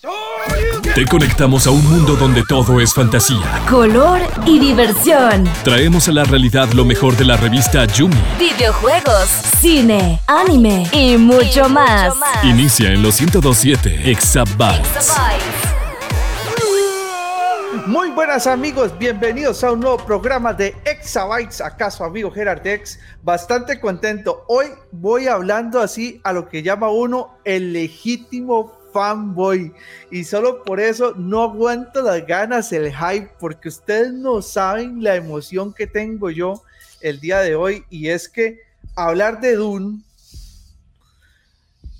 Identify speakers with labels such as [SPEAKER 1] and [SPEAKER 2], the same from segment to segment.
[SPEAKER 1] Te conectamos a un mundo donde todo es fantasía,
[SPEAKER 2] color y diversión.
[SPEAKER 1] Traemos a la realidad lo mejor de la revista Yumi.
[SPEAKER 2] Videojuegos, cine, anime y mucho, más.
[SPEAKER 1] Inicia en los 1027 Exabytes.
[SPEAKER 3] Muy buenas amigos, bienvenidos a un nuevo programa de Exabytes, acá su amigo Gerard X, bastante contento. Hoy voy hablando así a lo que llama uno el legítimo fanboy. Y solo por eso no aguanto las ganas, el hype, porque ustedes no saben la emoción que tengo yo el día de hoy. Y es que hablar de Dune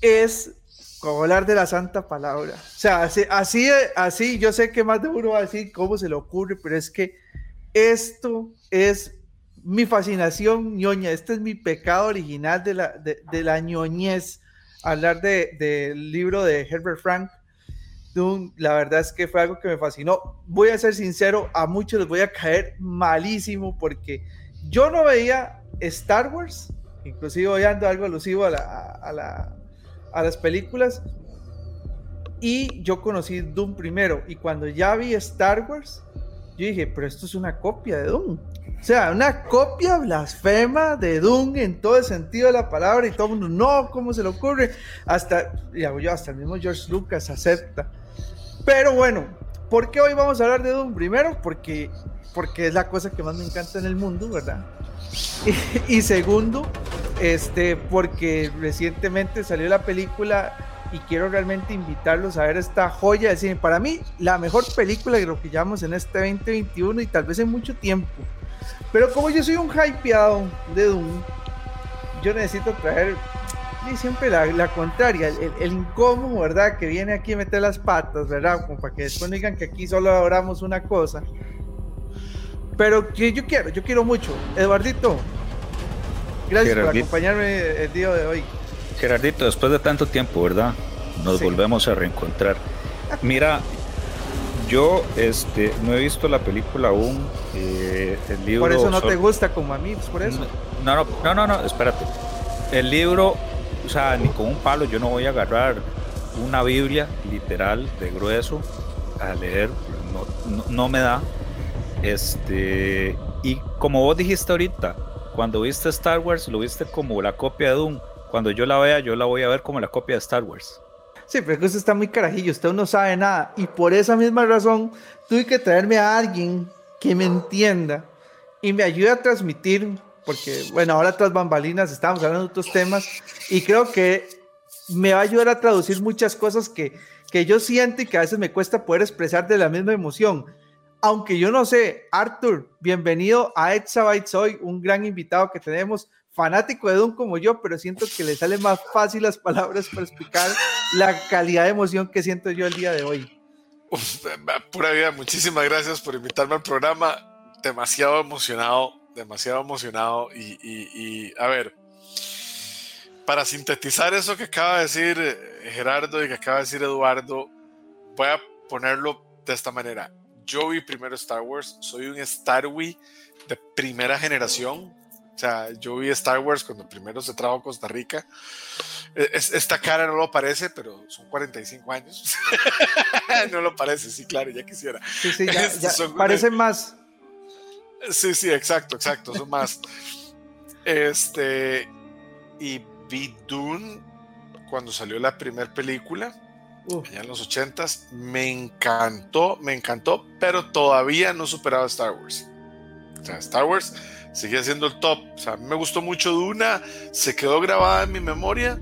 [SPEAKER 3] es como hablar de la santa palabra. O sea, así, así, así yo sé que más de uno va a decir cómo se le ocurre, pero es que esto es mi fascinación ñoña, este es mi pecado original de la, de, de la ñoñez hablar del de, libro de Herbert Frank. Dune, la verdad es que fue algo que me fascinó. Voy a ser sincero, a muchos les voy a caer malísimo porque yo no veía Star Wars, inclusive hoy ando algo alusivo a, la, a, la, a las películas, y yo conocí Doom primero, y cuando ya vi Star Wars, yo dije, pero esto es una copia de Doom. O sea, una copia blasfema de Doom en todo el sentido de la palabra y todo el mundo, no, ¿cómo se le ocurre? Hasta, hasta el mismo George Lucas acepta. Pero bueno, ¿por qué hoy vamos a hablar de Doom? Primero, porque, porque es la cosa que más me encanta en el mundo, ¿verdad? Y, y segundo, este, porque recientemente salió la película y quiero realmente invitarlos a ver esta joya de cine. Para mí, la mejor película de lo que llamamos en este 2021 y tal vez en mucho tiempo. Pero como yo soy un hypeado de Doom, yo necesito traer y siempre la, la contraria, el, el, incómodo, ¿verdad? Que viene aquí a meter las patas, ¿verdad? Como para que después digan que aquí solo adoramos una cosa. Pero que yo quiero, yo quiero mucho. Eduardito, gracias Gerardito. por acompañarme el día de hoy.
[SPEAKER 4] Gerardito, después de tanto tiempo, ¿verdad? Nos sí. volvemos a reencontrar. Mira, yo este, no he visto la película aún. Eh, el libro
[SPEAKER 3] por eso no te gusta como a mí, pues por eso.
[SPEAKER 4] No, no, no, no, no, espérate. El libro, o sea, ni con un palo yo no voy a agarrar una Biblia literal de grueso a leer. No, no, no me da. Este, y como vos dijiste ahorita, cuando viste Star Wars, lo viste como la copia de Doom. Cuando yo la vea, yo la voy a ver como la copia de Star Wars.
[SPEAKER 3] Sí, pero usted está muy carajillo, usted no sabe nada. Y por esa misma razón, tuve que traerme a alguien que me entienda y me ayude a transmitir, porque, bueno, ahora tras bambalinas estamos hablando de otros temas y creo que me va a ayudar a traducir muchas cosas que, que yo siento y que a veces me cuesta poder expresar de la misma emoción. Aunque yo no sé, Arthur, bienvenido a Exabytes hoy, un gran invitado que tenemos fanático de Doom como yo, pero siento que le sale más fácil las palabras para explicar la calidad de emoción que siento yo el día de hoy.
[SPEAKER 5] Uf, pura vida, muchísimas gracias por invitarme al programa. Demasiado emocionado, demasiado emocionado. Y, y, y, a ver, para sintetizar eso que acaba de decir Gerardo y que acaba de decir Eduardo, voy a ponerlo de esta manera. Yo vi primero Star Wars, soy un Star Wars de primera generación, o sea, yo vi Star Wars cuando primero se trajo a Costa Rica. Es, esta cara no lo parece, pero son 45 años. no lo parece, sí, claro, ya quisiera.
[SPEAKER 3] Sí, sí, ya, ya parecen más.
[SPEAKER 5] Sí, sí, exacto, exacto, son más. Este, y vi Dune cuando salió la primera película, uh. allá en los 80s. Me encantó, me encantó, pero todavía no superaba Star Wars. O sea, Star Wars seguía siendo el top. O sea, me gustó mucho Duna, se quedó grabada en mi memoria.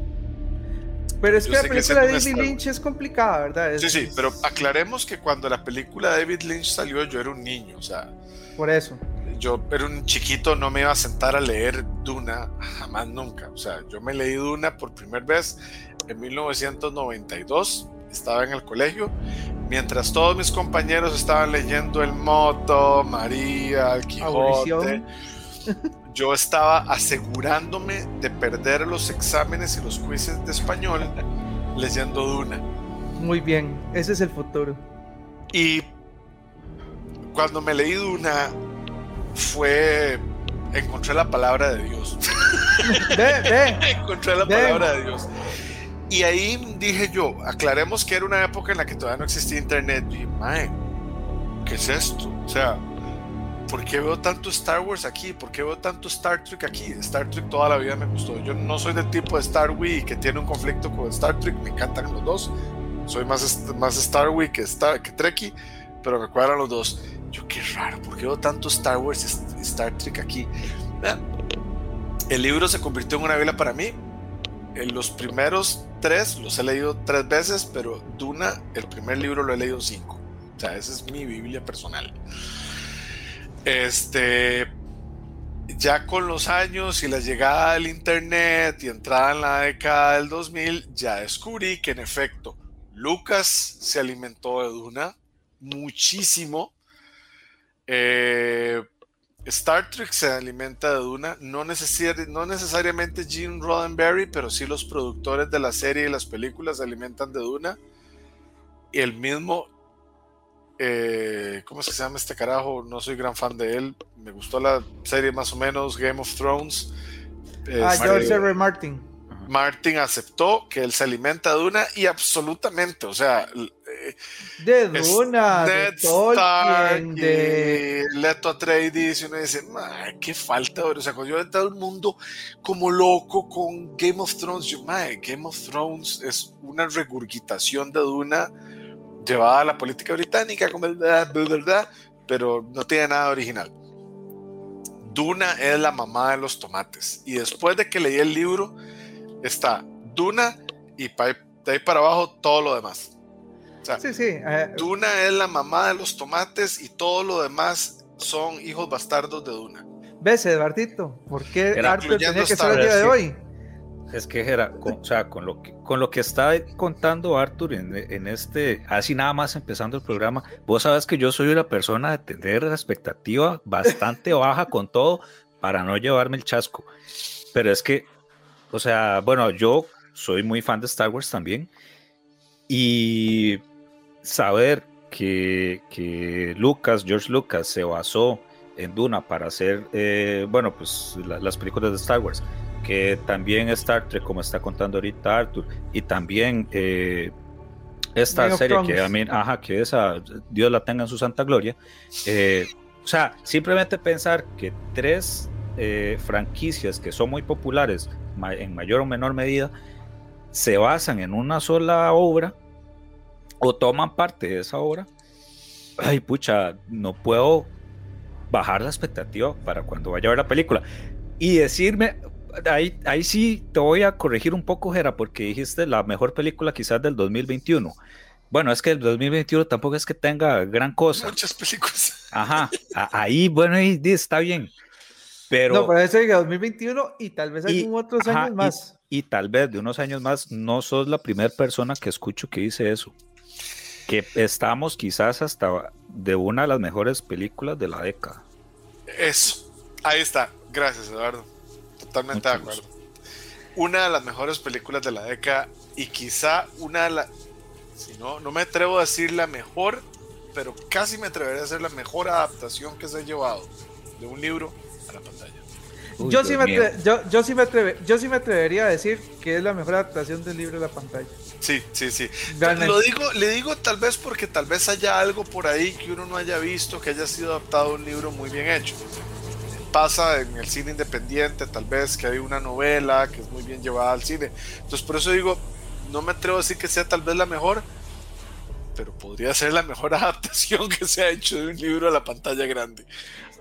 [SPEAKER 3] Pero es que Yo la película de David Lynch es complicada, ¿verdad? Es,
[SPEAKER 5] sí, sí, pero aclaremos que cuando la película de David Lynch salió yo era un niño, o sea...
[SPEAKER 3] Por eso.
[SPEAKER 5] Yo era un chiquito, no me iba a sentar a leer Duna, jamás nunca. O sea, yo me leí Duna por primera vez en 1992, estaba en el colegio, mientras todos mis compañeros estaban leyendo El Moto, María, El Quijote. Yo estaba asegurándome de perder los exámenes y los quizzes de español leyendo Duna.
[SPEAKER 3] Muy bien, ese es el futuro.
[SPEAKER 5] Y cuando me leí Duna fue encontré la palabra de Dios.
[SPEAKER 3] Ve, ve.
[SPEAKER 5] encontré la palabra de Dios. Y ahí dije yo, aclaremos que era una época en la que todavía no existía internet. Y mae, ¿qué es esto? O sea, ¿por qué veo tanto Star Wars aquí? ¿Por qué veo tanto Star Trek aquí? Star Trek toda la vida me gustó. Yo no soy del tipo de Star Wii que tiene un conflicto con Star Trek, me encantan los dos. Soy más, más Star Wii que, Star, que Trekkie, pero me cuadran los dos. Yo, qué raro, ¿por qué veo tanto Star Wars y Star Trek aquí? El libro se convirtió en una vela para mí. En los primeros tres los he leído tres veces, pero Duna, el primer libro lo he leído cinco. O sea, esa es mi Biblia personal. Este, ya con los años y la llegada del internet y entrada en la década del 2000, ya descubrí que en efecto Lucas se alimentó de Duna muchísimo. Eh, Star Trek se alimenta de Duna, no, no necesariamente Gene Roddenberry, pero sí los productores de la serie y las películas se alimentan de Duna. Y el mismo, eh, ¿cómo es que se llama este carajo? No soy gran fan de él. Me gustó la serie más o menos, Game of Thrones.
[SPEAKER 3] ah, George R. Martin.
[SPEAKER 5] Martin aceptó que él se alimenta de Duna y absolutamente, o sea,
[SPEAKER 3] de Duna, de Tolkien, de
[SPEAKER 5] Leto Atreides y uno dice, qué falta, o sea, cuando yo he todo el mundo como loco con Game of Thrones, yo, Game of Thrones es una regurgitación de Duna llevada a la política británica, como verdad, pero no tiene nada original. Duna es la mamá de los tomates y después de que leí el libro está Duna y de ahí para abajo todo lo demás
[SPEAKER 3] sí, sí. Eh,
[SPEAKER 5] Duna es la mamá de los tomates y todo lo demás son hijos bastardos de Duna.
[SPEAKER 3] ¿Ves, Eduardito? ¿Por qué Arthur tenía que ser el día de hoy?
[SPEAKER 4] Es que era, con, o sea, con lo que, con lo que está contando Arthur en, este, así nada más empezando el programa, vos sabes que yo soy una persona de tener la expectativa bastante baja con todo para no llevarme el chasco. Pero es que, o sea, bueno, yo soy muy fan de Star Wars también. Y saber que, Lucas, George Lucas, se basó en Duna para hacer, eh, bueno, pues las películas de Star Wars, que también Star Trek, como está contando ahorita Arthur, y también eh, esta serie que a mí, ajá, que esa, Dios la tenga en su santa gloria. Eh, o sea, simplemente pensar que tres franquicias que son muy populares en mayor o menor medida se basan en una sola obra o toman parte de esa obra, ay pucha, no puedo bajar la expectativa para cuando vaya a ver la película. Y decirme, ahí, ahí sí te voy a corregir un poco, Jera, porque dijiste la mejor película quizás del 2021. Bueno, es que el 2021 tampoco es que tenga gran cosa.
[SPEAKER 5] Muchas películas.
[SPEAKER 4] Ajá, ahí, bueno, ahí está bien. Pero,
[SPEAKER 3] no, pero ese es 2021 y tal vez algún otros años más.
[SPEAKER 4] Y, y, tal vez de unos años más no sos la primera persona que escucho que dice eso que estamos quizás hasta de una de las mejores películas de la década.
[SPEAKER 5] Eso, ahí está. Gracias, Eduardo. Totalmente de acuerdo. Una de las mejores películas de la década y quizá una de las, si no, no me atrevo a decir la mejor, pero casi me atrevería a decir la mejor adaptación que se ha llevado de un libro a la pantalla.
[SPEAKER 3] yo, sí me yo, yo, sí me yo sí me atrevería a decir que es la mejor adaptación del libro a la pantalla.
[SPEAKER 5] Sí, sí, sí. Lo digo, le digo tal vez porque tal vez haya algo por ahí que uno no haya visto, que haya sido adaptado a un libro muy bien hecho. Pasa en el cine independiente, tal vez que hay una novela que es muy bien llevada al cine. Entonces por eso digo, no me atrevo a decir que sea tal vez la mejor, pero podría ser la mejor adaptación que se ha hecho de un libro a la pantalla grande.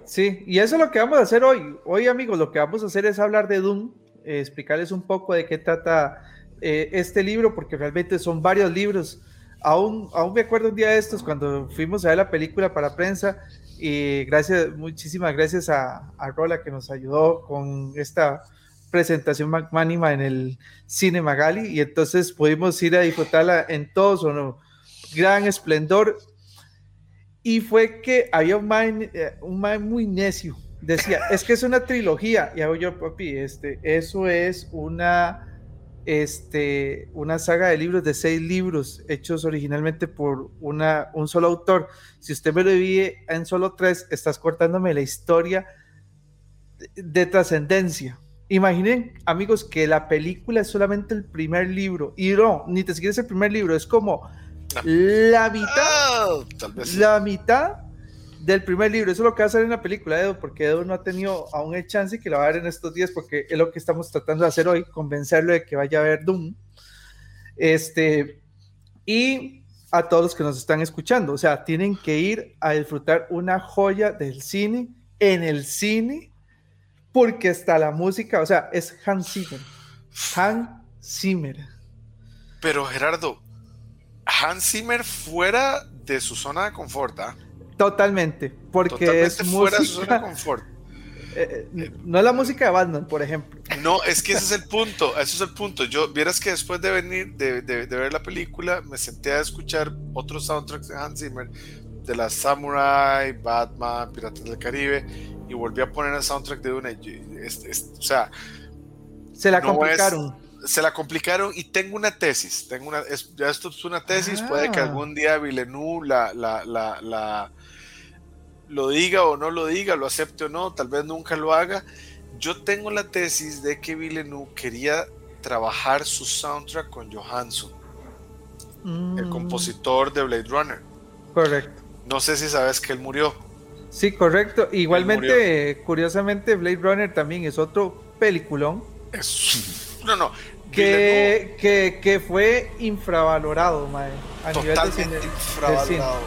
[SPEAKER 3] Sí, y eso es lo que vamos a hacer hoy. Hoy amigos, lo que vamos a hacer es hablar de Doom, eh, explicarles un poco de qué trata eh, este libro, porque realmente son varios libros. Aún, aún me acuerdo un día de estos cuando fuimos a ver la película para prensa y gracias, muchísimas gracias a, a Rola que nos ayudó con esta presentación magnánima en el Cine Magali y entonces pudimos ir a disfrutarla en todo su gran esplendor. Y fue que había un man, eh, un muy necio. Decía, es que es una trilogía y hago yo, papi, este, eso es una este, una saga de libros de seis libros hechos originalmente por una, un solo autor. Si usted me lo divide en solo tres, estás cortándome la historia de, trascendencia. imaginen, amigos, que la película es solamente el primer libro. Y no, ni te siquiera es el primer libro, es como la mitad,
[SPEAKER 5] Ah,
[SPEAKER 3] la mitad del primer libro. Eso es lo que va a hacer en la película, Edo, porque Edo no ha tenido aún el chance que lo va a ver en estos días, porque es lo que estamos tratando de hacer hoy, convencerlo de que vaya a ver Doom. Este, y a todos los que nos están escuchando, o sea, tienen que ir a disfrutar una joya del cine en el cine, porque está la música, o sea, es Hans Zimmer. Hans Zimmer.
[SPEAKER 5] Pero Gerardo, Hans Zimmer fuera de su zona de confort, ¿ah?
[SPEAKER 3] Totalmente, porque
[SPEAKER 5] Totalmente
[SPEAKER 3] es
[SPEAKER 5] fuera
[SPEAKER 3] música,
[SPEAKER 5] confort.
[SPEAKER 3] eh, eh, no es la música de Batman, por ejemplo.
[SPEAKER 5] No, es que ese es el punto, ese es el punto. Yo, vieras que después de venir, de, de- de ver la película, me senté a escuchar otros soundtracks de Hans Zimmer, de la Samurai, Batman, Piratas del Caribe, y volví a poner el soundtrack de una. es- es- o sea,
[SPEAKER 3] Se la
[SPEAKER 5] No es-
[SPEAKER 3] complicaron.
[SPEAKER 5] se la complicaron y tengo una tesis. Tengo una, ya esto es una tesis, puede que
[SPEAKER 3] Ah.
[SPEAKER 5] algún día Villeneuve la, la, la, la- lo diga o no lo diga, lo acepte o no, tal vez nunca lo haga. Yo tengo la tesis de que Villeneuve quería trabajar su soundtrack con Johansson, el
[SPEAKER 3] Mm,
[SPEAKER 5] compositor de Blade Runner.
[SPEAKER 3] Correcto.
[SPEAKER 5] No sé si sabes que él murió.
[SPEAKER 3] Sí, correcto. Igualmente, curiosamente, Blade Runner también es otro peliculón
[SPEAKER 5] Es, no, no.
[SPEAKER 3] Que, que, que fue infravalorado, mae, a
[SPEAKER 5] totalmente
[SPEAKER 3] cine- de cine.
[SPEAKER 5] infravalorado.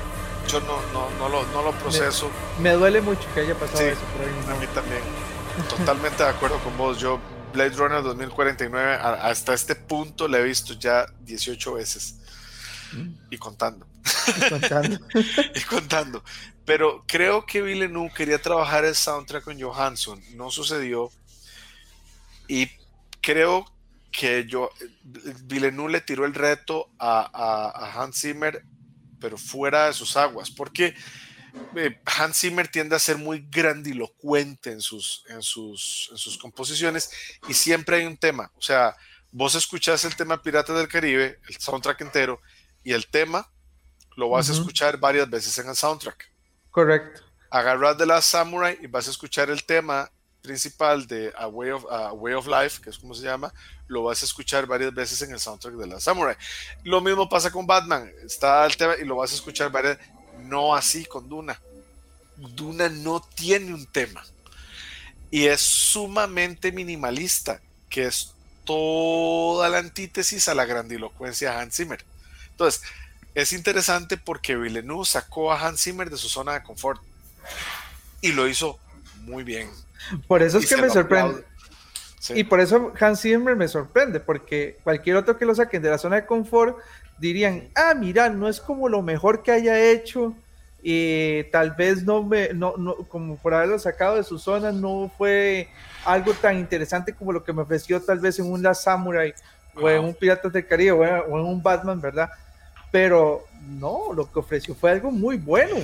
[SPEAKER 5] Yo no, no, no, lo, no lo proceso.
[SPEAKER 3] Me duele mucho que haya pasado
[SPEAKER 5] Sí,
[SPEAKER 3] eso. pero ahí.
[SPEAKER 5] A mí también. Totalmente de acuerdo con vos. Yo Blade Runner 2049 a- hasta este punto la he visto ya 18 veces. Y contando.
[SPEAKER 3] Contando.
[SPEAKER 5] Y contando. Pero creo que Villeneuve quería trabajar el soundtrack con Johansson. No sucedió. Y creo que yo, Villeneuve le tiró el reto a, a- a Hans Zimmer, pero fuera de sus aguas. Porque eh, Hans Zimmer tiende a ser muy grandilocuente en sus, en, sus, en sus composiciones y siempre hay un tema. O sea, vos escuchás el tema Piratas del Caribe, el soundtrack entero, y el tema lo vas a escuchar varias veces en el soundtrack.
[SPEAKER 3] Correcto.
[SPEAKER 5] Agarras de la Samurai y vas a escuchar el tema principal de A Way of, A Way of Life, que es como se llama, lo vas a escuchar varias veces en el soundtrack de la Samurai. Lo mismo pasa con Batman, está el tema y lo vas a escuchar varias no así con Duna. Duna no tiene un tema y es sumamente minimalista, que es toda la antítesis a la grandilocuencia de Hans Zimmer. Entonces, es interesante porque Villeneuve sacó a Hans Zimmer de su zona de confort y lo hizo muy bien.
[SPEAKER 3] Por eso
[SPEAKER 5] Y
[SPEAKER 3] es que me sorprende.
[SPEAKER 5] Sí.
[SPEAKER 3] Y por eso Hans Zimmer me sorprende, porque cualquier otro que lo saquen de la zona de confort dirían, ah, mira, no es como lo mejor que haya hecho, y tal vez no me, no, no, como por haberlo sacado de su zona, no fue algo tan interesante como lo que me ofreció tal vez en un Samurai, o en un Piratas del Caribe, o en, o en un Batman, ¿verdad? Pero no, lo que ofreció fue algo muy bueno,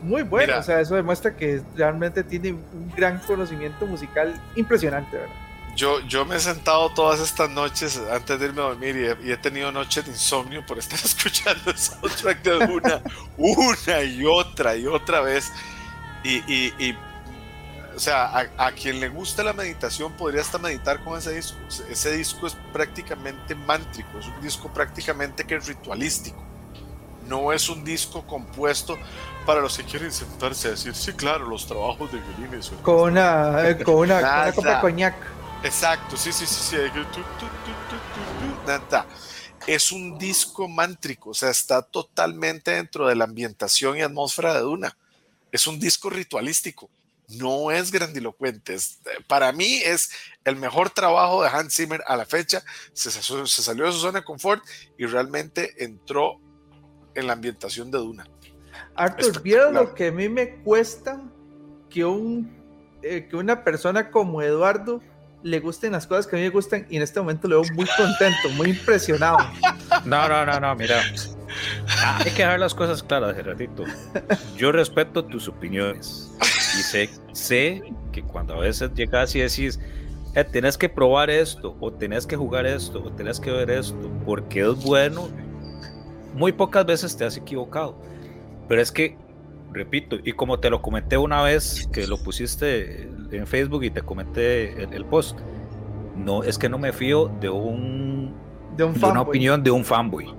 [SPEAKER 3] muy bueno,
[SPEAKER 5] Mira.
[SPEAKER 3] o sea, eso demuestra que realmente tiene un gran conocimiento musical impresionante, ¿verdad?
[SPEAKER 5] Yo, yo me he sentado todas estas noches antes de irme a dormir y he, y he tenido noches de insomnio por estar escuchando el soundtrack de una, una y otra y otra vez. Y, y- y, o sea, a, a quien le gusta la meditación podría hasta meditar con ese disco. Ese disco es prácticamente mántrico, es un disco prácticamente que es ritualístico. No es un disco compuesto para los que quieren sentarse a decir, sí, claro, los trabajos de violines.
[SPEAKER 3] con una, eh, con una, con una copa de coñac.
[SPEAKER 5] Exacto, sí, sí, sí, sí. hay que tu, tu, tu, tu, tu, tu, nada. Es un disco mántrico, o sea, está totalmente dentro de la ambientación y atmósfera de Duna. Es un disco ritualístico, no es grandilocuente. es- para mí es el mejor trabajo de Hans Zimmer a la fecha. Se, se salió de su zona de confort y realmente entró en la ambientación de Duna.
[SPEAKER 3] Arthur, ¿vieron
[SPEAKER 5] Espectacular.
[SPEAKER 3] lo que a mí me cuesta que, un, eh, que una persona como Eduardo le gusten las cosas que a mí me gustan y en este momento lo veo muy contento, muy impresionado.
[SPEAKER 4] No, no, no, no, mira. Hay que dejar las cosas claras, Gerardito. Yo respeto tus opiniones y sé, sé que cuando a veces llegas y decís, eh, tenés que probar esto, o tenés que jugar esto, o tenés que ver esto, porque es bueno, muy pocas veces te has equivocado. Pero es que, repito, y como te lo comenté una vez que lo pusiste en Facebook y te comenté el, el post, no, es que no me fío de un
[SPEAKER 3] De un
[SPEAKER 4] de una opinión de un fanboy.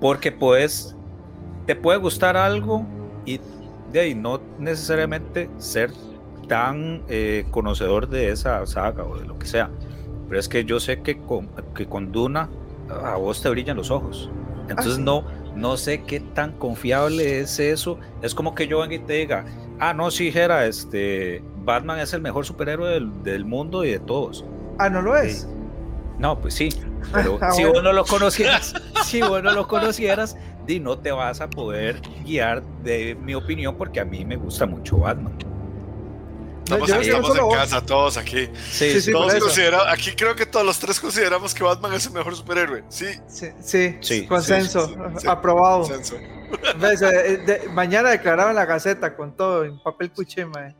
[SPEAKER 4] Porque pues te puede gustar algo y de ahí no necesariamente ser tan eh, conocedor de esa saga o de lo que sea. Pero es que yo sé que con, que con Duna a vos te brillan los ojos. Entonces
[SPEAKER 3] sí.
[SPEAKER 4] no, no sé qué tan confiable es eso. Es como que yo venga y te diga, ah, no, sí, Jera, este, Batman es el mejor superhéroe del, del mundo y de todos.
[SPEAKER 3] Ah, no lo es.
[SPEAKER 4] No, pues sí, pero
[SPEAKER 3] Ah,
[SPEAKER 4] si
[SPEAKER 3] bueno.
[SPEAKER 4] vos no lo conocieras, si vos no lo conocieras, di no te vas a poder guiar de mi opinión porque a mí me gusta mucho Batman.
[SPEAKER 5] Estamos, aquí, en
[SPEAKER 3] vos.
[SPEAKER 5] casa, todos aquí.
[SPEAKER 3] Sí, sí,
[SPEAKER 5] Todos
[SPEAKER 3] eso.
[SPEAKER 5] considera- aquí creo que todos los tres consideramos que Batman es el mejor superhéroe. Sí,
[SPEAKER 3] Sí, sí,
[SPEAKER 4] Sí,
[SPEAKER 3] consenso,
[SPEAKER 5] sí, sí, sí.
[SPEAKER 3] aprobado.
[SPEAKER 5] consenso.
[SPEAKER 3] Ves, eh, de- mañana declaraba en la Gaceta con todo, en papel cuché, mae.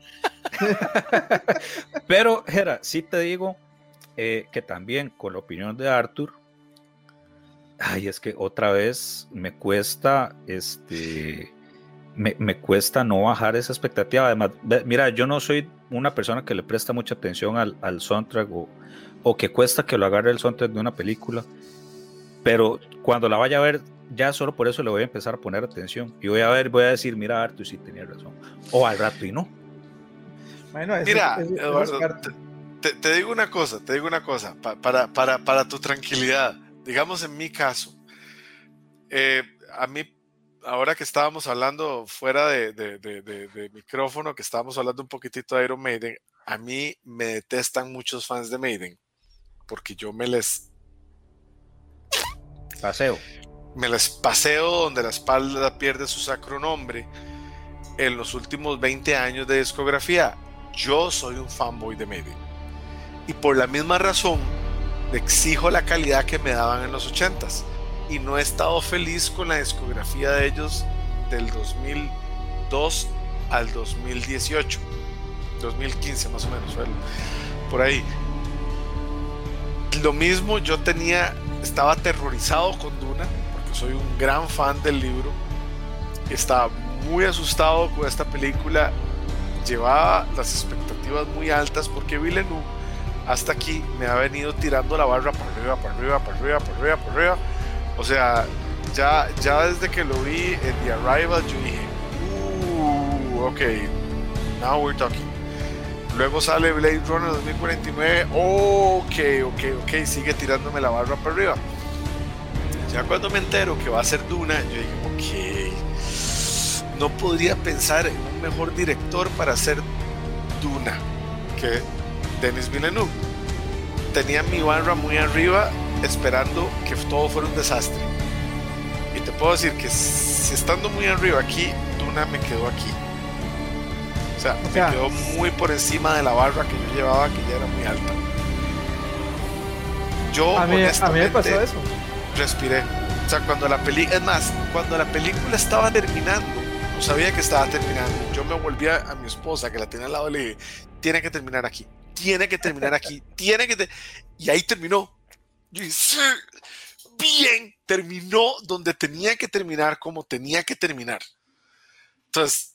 [SPEAKER 4] Pero, Jera, sí te digo eh, que también con la opinión de Arthur, ay, es que otra vez me cuesta, este, me, me cuesta no bajar esa expectativa. Además, mira, yo no soy una persona que le presta mucha atención al, al soundtrack o, o que cuesta que lo agarre el soundtrack de una película, pero cuando la vaya a ver, ya solo por eso le voy a empezar a poner atención. Y voy a ver, voy a decir, mira, Arthur, sí tenía razón. O al rato y no.
[SPEAKER 3] Bueno, eso-
[SPEAKER 5] Mira,
[SPEAKER 3] eso- eso es
[SPEAKER 5] Eduardo, te, te digo una cosa, te digo una cosa, pa- para, para, para tu tranquilidad. Digamos en mi caso, eh, a mí, ahora que estábamos hablando fuera de, de- de- de- micrófono, que estábamos hablando un poquitito de Iron Maiden, a mí me detestan muchos fans de Maiden, porque yo me les,
[SPEAKER 4] Paseo.
[SPEAKER 5] me les paseo donde la espalda pierde su sacro nombre en los últimos 20 años de discografía. Yo soy un fanboy de Maiden. Y por la misma razón, exijo la calidad que me daban en los 80s. Y no he estado feliz con la discografía de ellos del 2002 al 2018. 2015 más o menos, por ahí. Lo mismo yo tenía, estaba aterrorizado con Duna, porque soy un gran fan del libro. Estaba muy asustado con esta película. Llevaba las expectativas muy altas porque Villeneuve hasta aquí me ha venido tirando la barra para arriba, para arriba, para arriba, para arriba, para arriba. O sea, ya, ya desde que lo vi en The Arrival, yo dije, uh, ok, now we're talking. Luego sale Blade Runner 2049, ok, ok, ok, sigue tirándome la barra para arriba. Ya cuando me entero que va a ser Duna, yo dije, ok, no podría pensar en un mejor director para hacer Duna que Denis Villeneuve. Tenía mi barra muy arriba esperando que todo fuera un desastre. Y te puedo decir que si estando muy arriba aquí, Duna me quedó aquí. O sea,
[SPEAKER 3] O sea,
[SPEAKER 5] me quedó muy por encima de la barra que yo llevaba, que ya era muy alta. Yo
[SPEAKER 3] A mí, a mí me
[SPEAKER 5] honestamente
[SPEAKER 3] pasó eso.
[SPEAKER 5] respiré. O sea, cuando la película, es más, cuando la película estaba terminando, no sabía que estaba terminando. Yo me volví a, a mi esposa, que la tenía al lado, y le dije, tiene que terminar aquí, tiene que terminar aquí, tiene que... te-". Y ahí terminó. Yo dije, "Sí, bien, terminó donde tenía que terminar, como tenía que terminar. Entonces,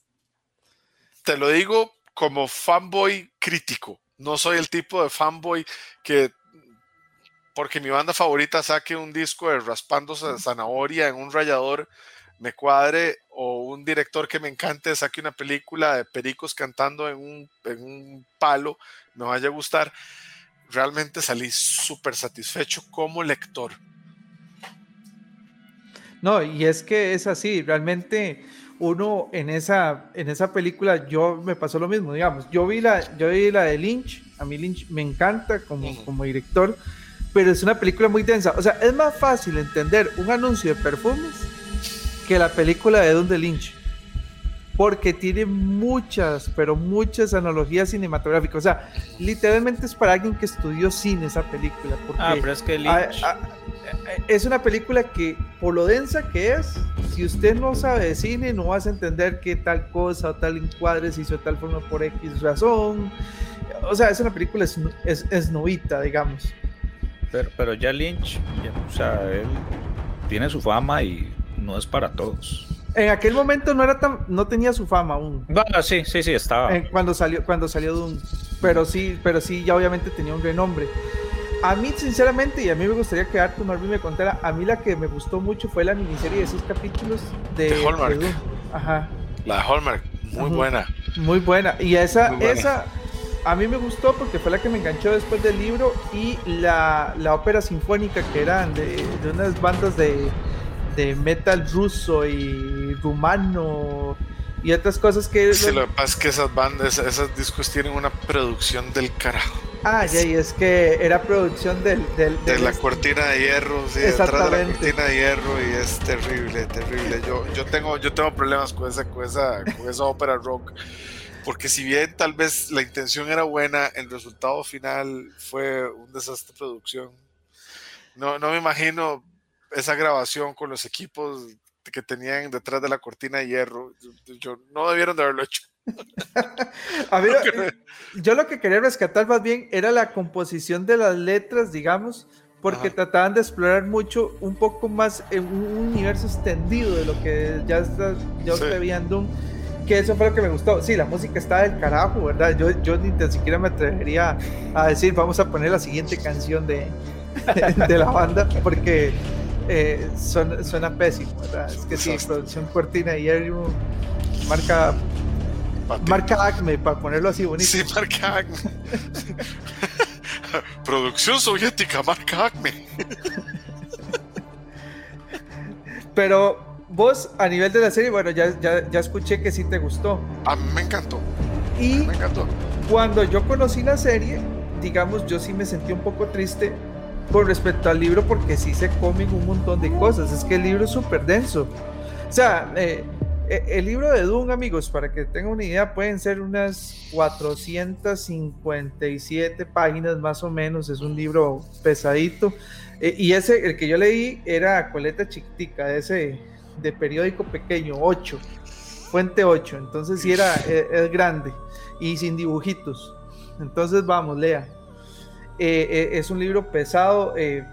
[SPEAKER 5] te lo digo como fanboy crítico. No soy el tipo de fanboy que porque mi banda favorita saque un disco de raspando za- zanahoria en un rayador me cuadre o un director que me encante saque una película de pericos cantando en un, en un palo me vaya a gustar realmente salí súper satisfecho como lector.
[SPEAKER 3] No, y es que es así, realmente uno en esa, en esa película, yo me pasó lo mismo, digamos, yo vi la, yo vi la de Lynch, a mí Lynch me encanta como, como director, pero es una película muy densa, o sea, es más fácil entender un anuncio de perfumes que la película de Don de Lynch, porque tiene muchas, pero muchas analogías cinematográficas, o sea, literalmente es para alguien que estudió cine esa película, porque...
[SPEAKER 4] Ah, pero es que Lynch.
[SPEAKER 3] eh, es una película que, por lo densa que es, si usted no sabe de cine, no vas a entender que tal cosa o tal encuadre se hizo de tal forma por X razón. O sea, es una película es, es, es novita, digamos.
[SPEAKER 4] Pero, pero ya Lynch, ya, o sea, él tiene su fama y no es para todos.
[SPEAKER 3] En aquel momento no era tan, no tenía su fama aún.
[SPEAKER 4] Bueno, sí, sí, sí, estaba.
[SPEAKER 3] eh, cuando salió, cuando salió Doom. Pero sí, pero sí, ya obviamente tenía un renombre. A mí, sinceramente, y a mí me gustaría que Arthur Marvin me contara, a mí la que me gustó mucho fue la miniserie de seis capítulos de,
[SPEAKER 5] De Hallmark.
[SPEAKER 3] Doom. Ajá.
[SPEAKER 5] La de Hallmark, muy
[SPEAKER 3] Ujú.
[SPEAKER 5] buena.
[SPEAKER 3] Muy buena. Y esa,
[SPEAKER 5] buena.
[SPEAKER 3] esa a mí me gustó porque fue la que me enganchó después del libro y la, la ópera sinfónica que eran de, de unas bandas de, de metal ruso y rumano y otras cosas que...
[SPEAKER 5] Sí, lo que pasa es que esas bandas, esos discos tienen una producción del carajo.
[SPEAKER 3] Ah, ya, y es que era producción del... del,
[SPEAKER 5] De la cortina de hierro, sí, detrás de la cortina de hierro y es terrible, terrible. Yo, yo tengo, yo tengo problemas con esa, con esa, con esa ópera rock. Porque si bien tal vez la intención era buena, el resultado final fue un desastre de producción. No, no me imagino esa grabación con los equipos que tenían detrás de la cortina de hierro. Yo, yo- no debieron de haberlo hecho.
[SPEAKER 3] A ver, yo lo que quería rescatar más bien era la composición de las letras, digamos, porque
[SPEAKER 5] Ajá.
[SPEAKER 3] trataban de explorar mucho, un poco más en un universo extendido de lo que ya está, ya
[SPEAKER 5] Sí.
[SPEAKER 3] en Doom, que eso fue lo que me gustó. Sí, la música está del carajo, ¿verdad? Yo, yo ni tan siquiera me atrevería a decir, vamos a poner la siguiente canción de, de la banda, porque eh, suena, suena pésimo, ¿verdad? Es que sí, producción cortina y hierro, marca. Marca Acme, para ponerlo así bonito.
[SPEAKER 5] Sí, marca Acme. Producción soviética, marca Acme.
[SPEAKER 3] Pero vos, a nivel de la serie, bueno, ya, ya, ya escuché que sí te gustó.
[SPEAKER 5] A mí me encantó,
[SPEAKER 3] Y
[SPEAKER 5] me encantó.
[SPEAKER 3] cuando yo conocí la serie, digamos, yo sí me sentí un poco triste con respecto al libro porque sí se comen un montón de cosas. Es que el libro es súper denso. O sea, eh, eh, el libro de Doom, amigos, para que tengan una idea, pueden ser unas 457 páginas más o menos. Es un libro pesadito. Eh, y ese, el que yo leí, era coleta chiquitica, ese de periódico pequeño, 8, fuente 8. Entonces sí era, es grande y sin dibujitos. Entonces vamos, lea. Eh, eh, es un libro pesado, eh,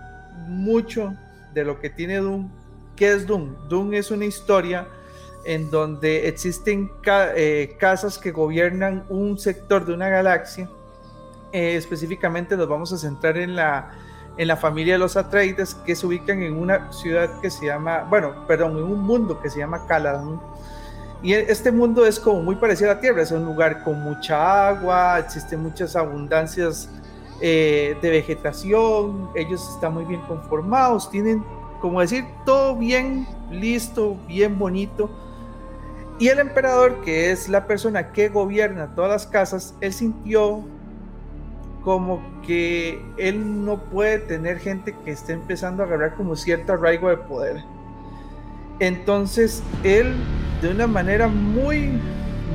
[SPEAKER 3] mucho de lo que tiene Doom. ¿Qué es Doom? Doom es una historia en donde existen eh, casas que gobiernan un sector de una galaxia. Específicamente nos vamos a centrar en la, en la familia de los Atreides que se ubican en una ciudad que se llama, bueno, perdón, en un mundo que se llama Caladan. Y e- este mundo es como muy parecido a la Tierra, es un lugar con mucha agua, existen muchas abundancias eh, de vegetación, ellos están muy bien conformados, tienen, como decir, todo bien listo, bien bonito. Y el emperador, que es la persona que gobierna todas las casas, él sintió como que él no puede tener gente que esté empezando a agarrar como cierto arraigo de poder. Entonces él, de una manera muy,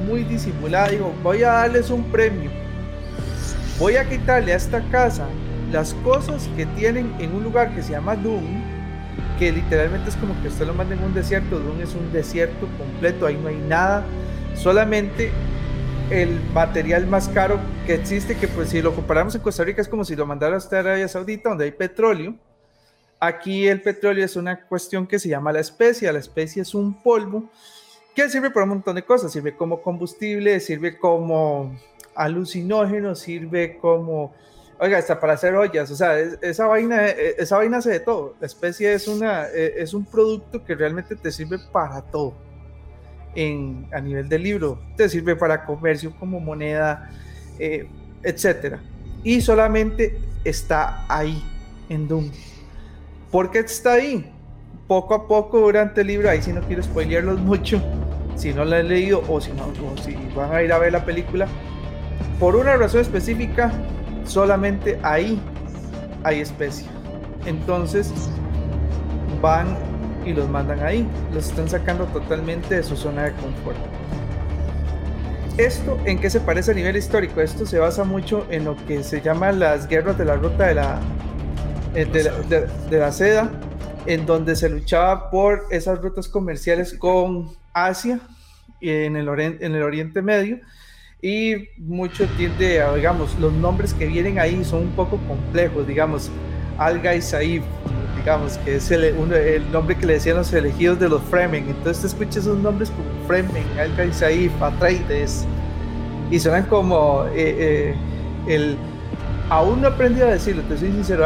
[SPEAKER 3] muy disimulada, dijo, voy a darles un premio. Voy a quitarle a esta casa las cosas que tienen en un lugar que se llama Doom, que literalmente es como que usted lo manda en un desierto. Doom es un desierto completo, ahí no hay nada, solamente el material más caro que existe, que pues si lo comparamos en Costa Rica es como si lo mandara usted a Arabia Saudita, donde hay petróleo. Aquí el petróleo es una cuestión que se llama la especia. La especia es un polvo que sirve para un montón de cosas. Sirve como combustible, sirve como alucinógeno, sirve como, oiga, hasta para hacer ollas. O sea, es- esa vaina, eh, esa vaina hace de todo. La especia es, una, eh, es un producto que realmente te sirve para todo. En, a nivel del libro, te sirve para comercio como moneda, eh, etcétera. Y solamente está ahí en Doom. ¿Por qué está ahí? Poco a poco durante el libro, ahí si no quiero spoilearlos mucho, si no lo han leído o si, no, o si van a ir a ver la película, por una razón específica, solamente ahí hay especie. Entonces van y los mandan ahí, los están sacando totalmente de su zona de confort. ¿Esto en qué se parece a nivel histórico? Esto se basa mucho en lo que se llama las guerras de la ruta de la, eh, de la, seda, en donde se luchaba por esas rutas comerciales con Asia en el, en el Oriente Medio. Y mucho tiende a, digamos, los nombres que vienen ahí son un poco complejos, digamos, Al Saif, digamos, que es el, el nombre que le decían los elegidos de los Fremen. Entonces te escuchas esos nombres como Fremen, Al Saif, Atreides, y suenan como eh, eh, el aún no he a decirlo, te soy sincero,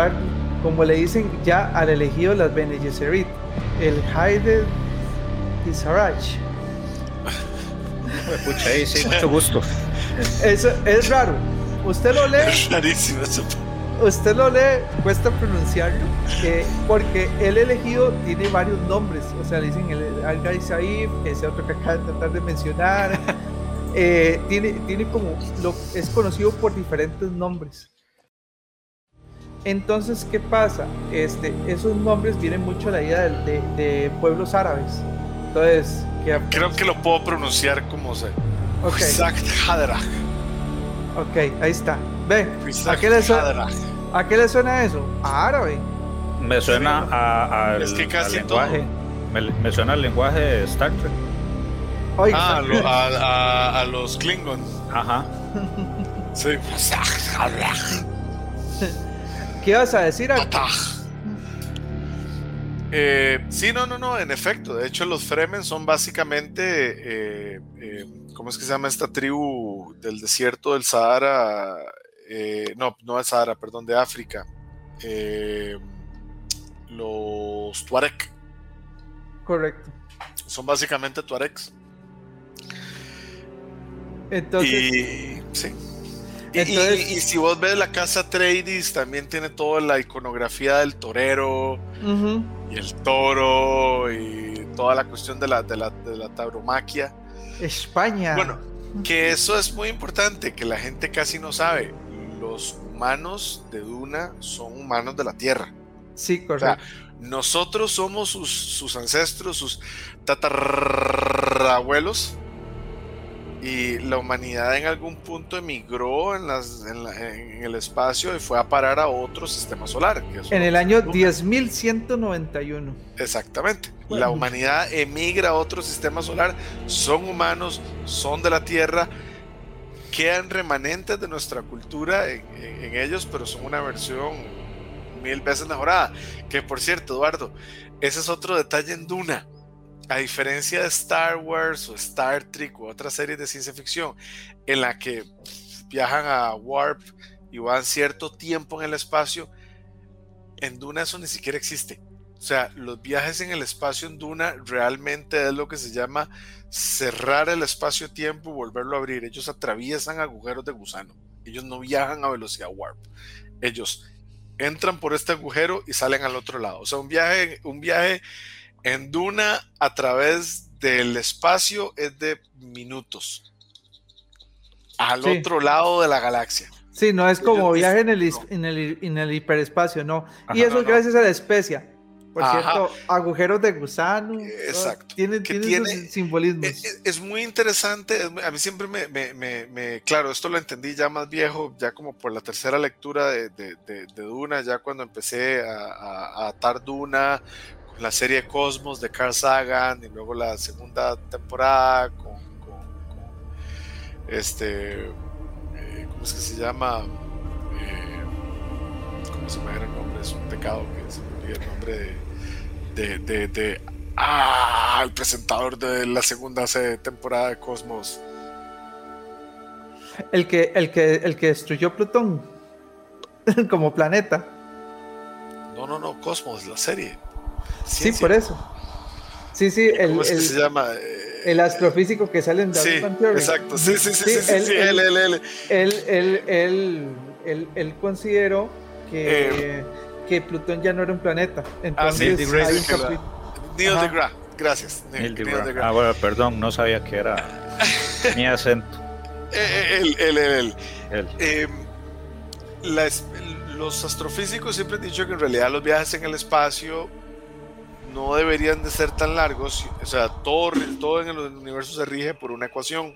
[SPEAKER 3] como le dicen ya al elegido las Bene Gesserit, el Haide Sarach.
[SPEAKER 4] Pucha, ahí sí, mucho gusto.
[SPEAKER 3] Eso es raro. Usted lo lee.
[SPEAKER 5] Es rarísimo eso.
[SPEAKER 3] Usted lo lee, cuesta pronunciarlo, eh, porque el elegido tiene varios nombres. O sea, le dicen el Al Saif, que es otro que acaba de tratar de mencionar. Eh, tiene, tiene como. Lo, es conocido por diferentes nombres. Entonces, ¿qué pasa? Este, esos nombres vienen mucho a la idea de, de, pueblos árabes. Entonces,
[SPEAKER 5] creo que lo puedo pronunciar como se.
[SPEAKER 3] Ok. Ok, ahí está. Ve, ¿a qué, le suena, ¿a qué le suena eso? A árabe.
[SPEAKER 4] Me suena a, al,
[SPEAKER 5] es que casi
[SPEAKER 4] al lenguaje. Me, me, suena al lenguaje de Star Trek.
[SPEAKER 5] ah, lo, a, a, a, los Klingon.
[SPEAKER 4] Ajá.
[SPEAKER 5] Sí.
[SPEAKER 3] ¿Qué vas a decir?
[SPEAKER 5] Eh, sí, no, no, no, en efecto. De hecho, los Fremen son básicamente, eh, eh, ¿cómo es que se llama esta tribu del desierto del Sahara? Eh, no, no del Sahara, perdón, de África. Eh, los Tuareg.
[SPEAKER 3] Correcto.
[SPEAKER 5] Son básicamente Tuaregs.
[SPEAKER 3] Entonces.
[SPEAKER 5] Y, sí. Entonces, y, y, si vos ves la casa Tradis, también tiene toda la iconografía del torero y el toro y toda la cuestión de la, de la, de la tauromaquia.
[SPEAKER 3] España.
[SPEAKER 5] Bueno, que eso es muy importante, que la gente casi no sabe. Los humanos de Duna son humanos de la Tierra.
[SPEAKER 3] Sí, correcto.
[SPEAKER 5] O sea, nosotros somos sus, sus ancestros, sus tatarabuelos y la humanidad en algún punto emigró en, las, en, la, en, el espacio y fue a parar a otro sistema solar. Que
[SPEAKER 3] en el año 10.191.
[SPEAKER 5] Exactamente. Bueno. La humanidad emigra a otro sistema solar, son humanos, son de la Tierra, quedan remanentes de nuestra cultura en, en ellos, pero son una versión mil veces mejorada. Que por cierto, Eduardo, ese es otro detalle en Duna a diferencia de Star Wars o Star Trek u otras series de ciencia ficción en la que viajan a Warp y van cierto tiempo en el espacio, en Duna eso ni siquiera existe. O sea, los viajes en el espacio en Duna realmente es lo que se llama cerrar el espacio-tiempo y volverlo a abrir. Ellos atraviesan agujeros de gusano. Ellos no viajan a velocidad warp. Ellos entran por este agujero y salen al otro lado. O sea, un viaje, un viaje en Duna a través del espacio es de minutos. Al sí. otro lado de la galaxia.
[SPEAKER 3] Sí, no es como viaje en el, no. en, el, en el, hiperespacio, no. Ajá, y eso no, es gracias a la especia. Por Ajá. cierto, agujeros de gusano.
[SPEAKER 5] Exacto.
[SPEAKER 3] Tiene, tiene, tiene simbolismos.
[SPEAKER 5] Es, es, muy interesante. a mí siempre me, me, me, me, Claro, esto lo entendí ya más viejo, ya como por la tercera lectura de, de, de, de Duna, ya cuando empecé a, a, a atar Duna la serie Cosmos de Carl Sagan y luego la segunda temporada con, con, con este eh, ¿cómo es que se llama? Eh, ¿cómo se me el nombre? es un pecado que se me olvida el nombre de, de, de, de ah, el presentador de la segunda temporada de Cosmos
[SPEAKER 3] el que, el que, el que destruyó Plutón como planeta
[SPEAKER 5] no, no, no, Cosmos, la serie
[SPEAKER 3] Sí, por eso. Sí, sí, el,
[SPEAKER 5] ¿Cómo es que se llama?
[SPEAKER 3] El astrofísico que sale en
[SPEAKER 5] sí, Exacto, sí, sí, sí, sí, sí, él, sí, él, él, él,
[SPEAKER 3] él, él, él, él, él consideró que, eh, que Plutón ya no era un planeta. Entonces,
[SPEAKER 5] ah, sí, hay un capítulo. Neil deGrasse, gracias.
[SPEAKER 4] Neil, Neil deGrasse. Ah, bueno, perdón, no sabía que era mi acento.
[SPEAKER 5] Él, él, él. él. Eh, la, los astrofísicos siempre han dicho que en realidad los viajes en el espacio no deberían de ser tan largos, o sea, todo, todo en el universo se rige por una ecuación.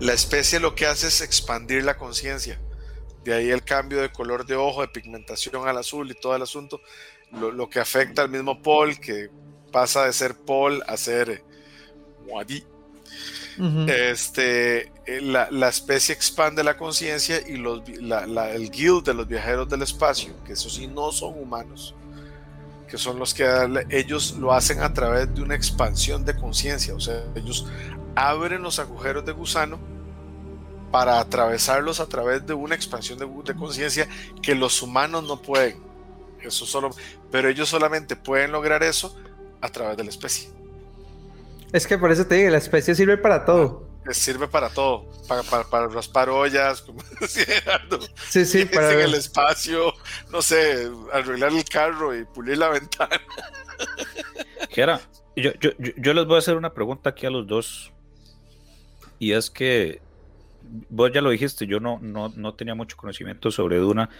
[SPEAKER 5] La especie lo que hace es expandir la conciencia. De ahí el cambio de color de ojo, de pigmentación al azul y todo el asunto, lo, lo que afecta al mismo Paul, que pasa de ser Paul a ser. Uh -huh. este, la, la, especie expande la conciencia y los, la, la, el guild de los viajeros del espacio, que eso sí no son humanos, que son los que ellos lo hacen a través de una expansión de conciencia, o sea, ellos abren los agujeros de gusano para atravesarlos a través de una expansión de, de conciencia que los humanos no pueden. Eso solo, pero ellos solamente pueden lograr eso a través de la especie.
[SPEAKER 3] Es que por eso te digo, la especie sirve para todo.
[SPEAKER 5] Sirve para todo, para, para, para raspar ollas, como decía Gerardo.
[SPEAKER 3] Sí, sí, para
[SPEAKER 5] en el espacio, no sé, arreglar el carro y pulir la ventana.
[SPEAKER 4] Jera, yo, yo, yo, yo les voy a hacer una pregunta aquí a los dos. Y es que vos ya lo dijiste, yo no, no, no tenía mucho conocimiento sobre Duna.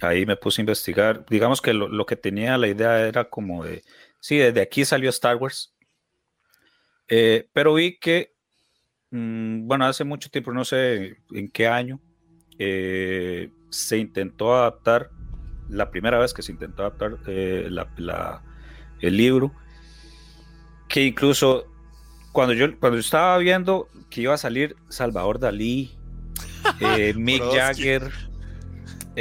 [SPEAKER 4] Ahí me puse a investigar. Digamos que lo, lo que tenía la idea era como de, sí, desde aquí salió Star Wars. Eh, pero vi que, mm, bueno, hace mucho tiempo, no sé en qué año, eh, se intentó adaptar, la primera vez que se intentó adaptar eh, la- la- el libro, que incluso cuando yo, cuando yo estaba viendo que iba a salir Salvador Dalí, eh, Mick. Jagger,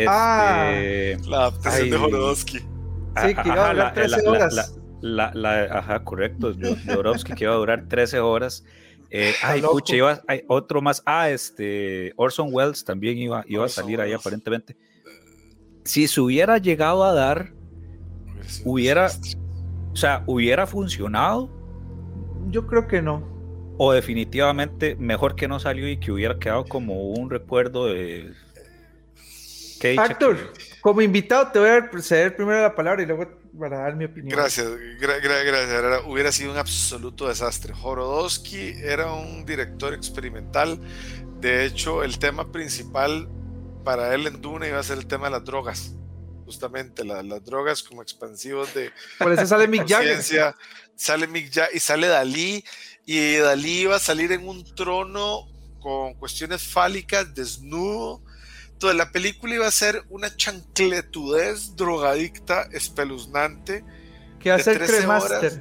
[SPEAKER 3] Ah.
[SPEAKER 4] este,
[SPEAKER 5] La adaptación de. Jodorowsky.
[SPEAKER 3] Sí, que iba a
[SPEAKER 4] Ajá,
[SPEAKER 3] durar
[SPEAKER 4] la-
[SPEAKER 3] 13
[SPEAKER 4] la- la-
[SPEAKER 3] horas.
[SPEAKER 4] la- la- la- ajá, correcto. Jodorowsky que iba a durar 13 horas. Eh, ay, pucha, iba, hay otro más. Ah, este, Orson Welles también iba, iba a salir ahí
[SPEAKER 5] Welles.
[SPEAKER 4] aparentemente. Si se hubiera llegado a dar,
[SPEAKER 5] Hubiera
[SPEAKER 4] o sea, hubiera funcionado
[SPEAKER 3] Yo creo que no.
[SPEAKER 4] o definitivamente mejor que no salió y que hubiera quedado como un recuerdo de... Que-
[SPEAKER 3] como invitado te voy a ceder primero la palabra y luego para dar mi opinión.
[SPEAKER 5] Gracias, gra- gra- gracias. Era- hubiera sido un absoluto desastre. Jorodowski era un director experimental. De hecho, el tema principal para él en Duna iba a ser el tema de las drogas. Justamente la- las drogas como expansivos de
[SPEAKER 3] Por eso sale Mick Jagger.
[SPEAKER 5] Sale Mick Ja- y sale Dalí. Y Dalí iba a salir en un trono con cuestiones fálicas, desnudo. Entonces la película iba a ser una chancletudez drogadicta espeluznante.
[SPEAKER 3] Que va a
[SPEAKER 5] de
[SPEAKER 3] ser
[SPEAKER 5] 13
[SPEAKER 3] Cremaster.
[SPEAKER 5] horas.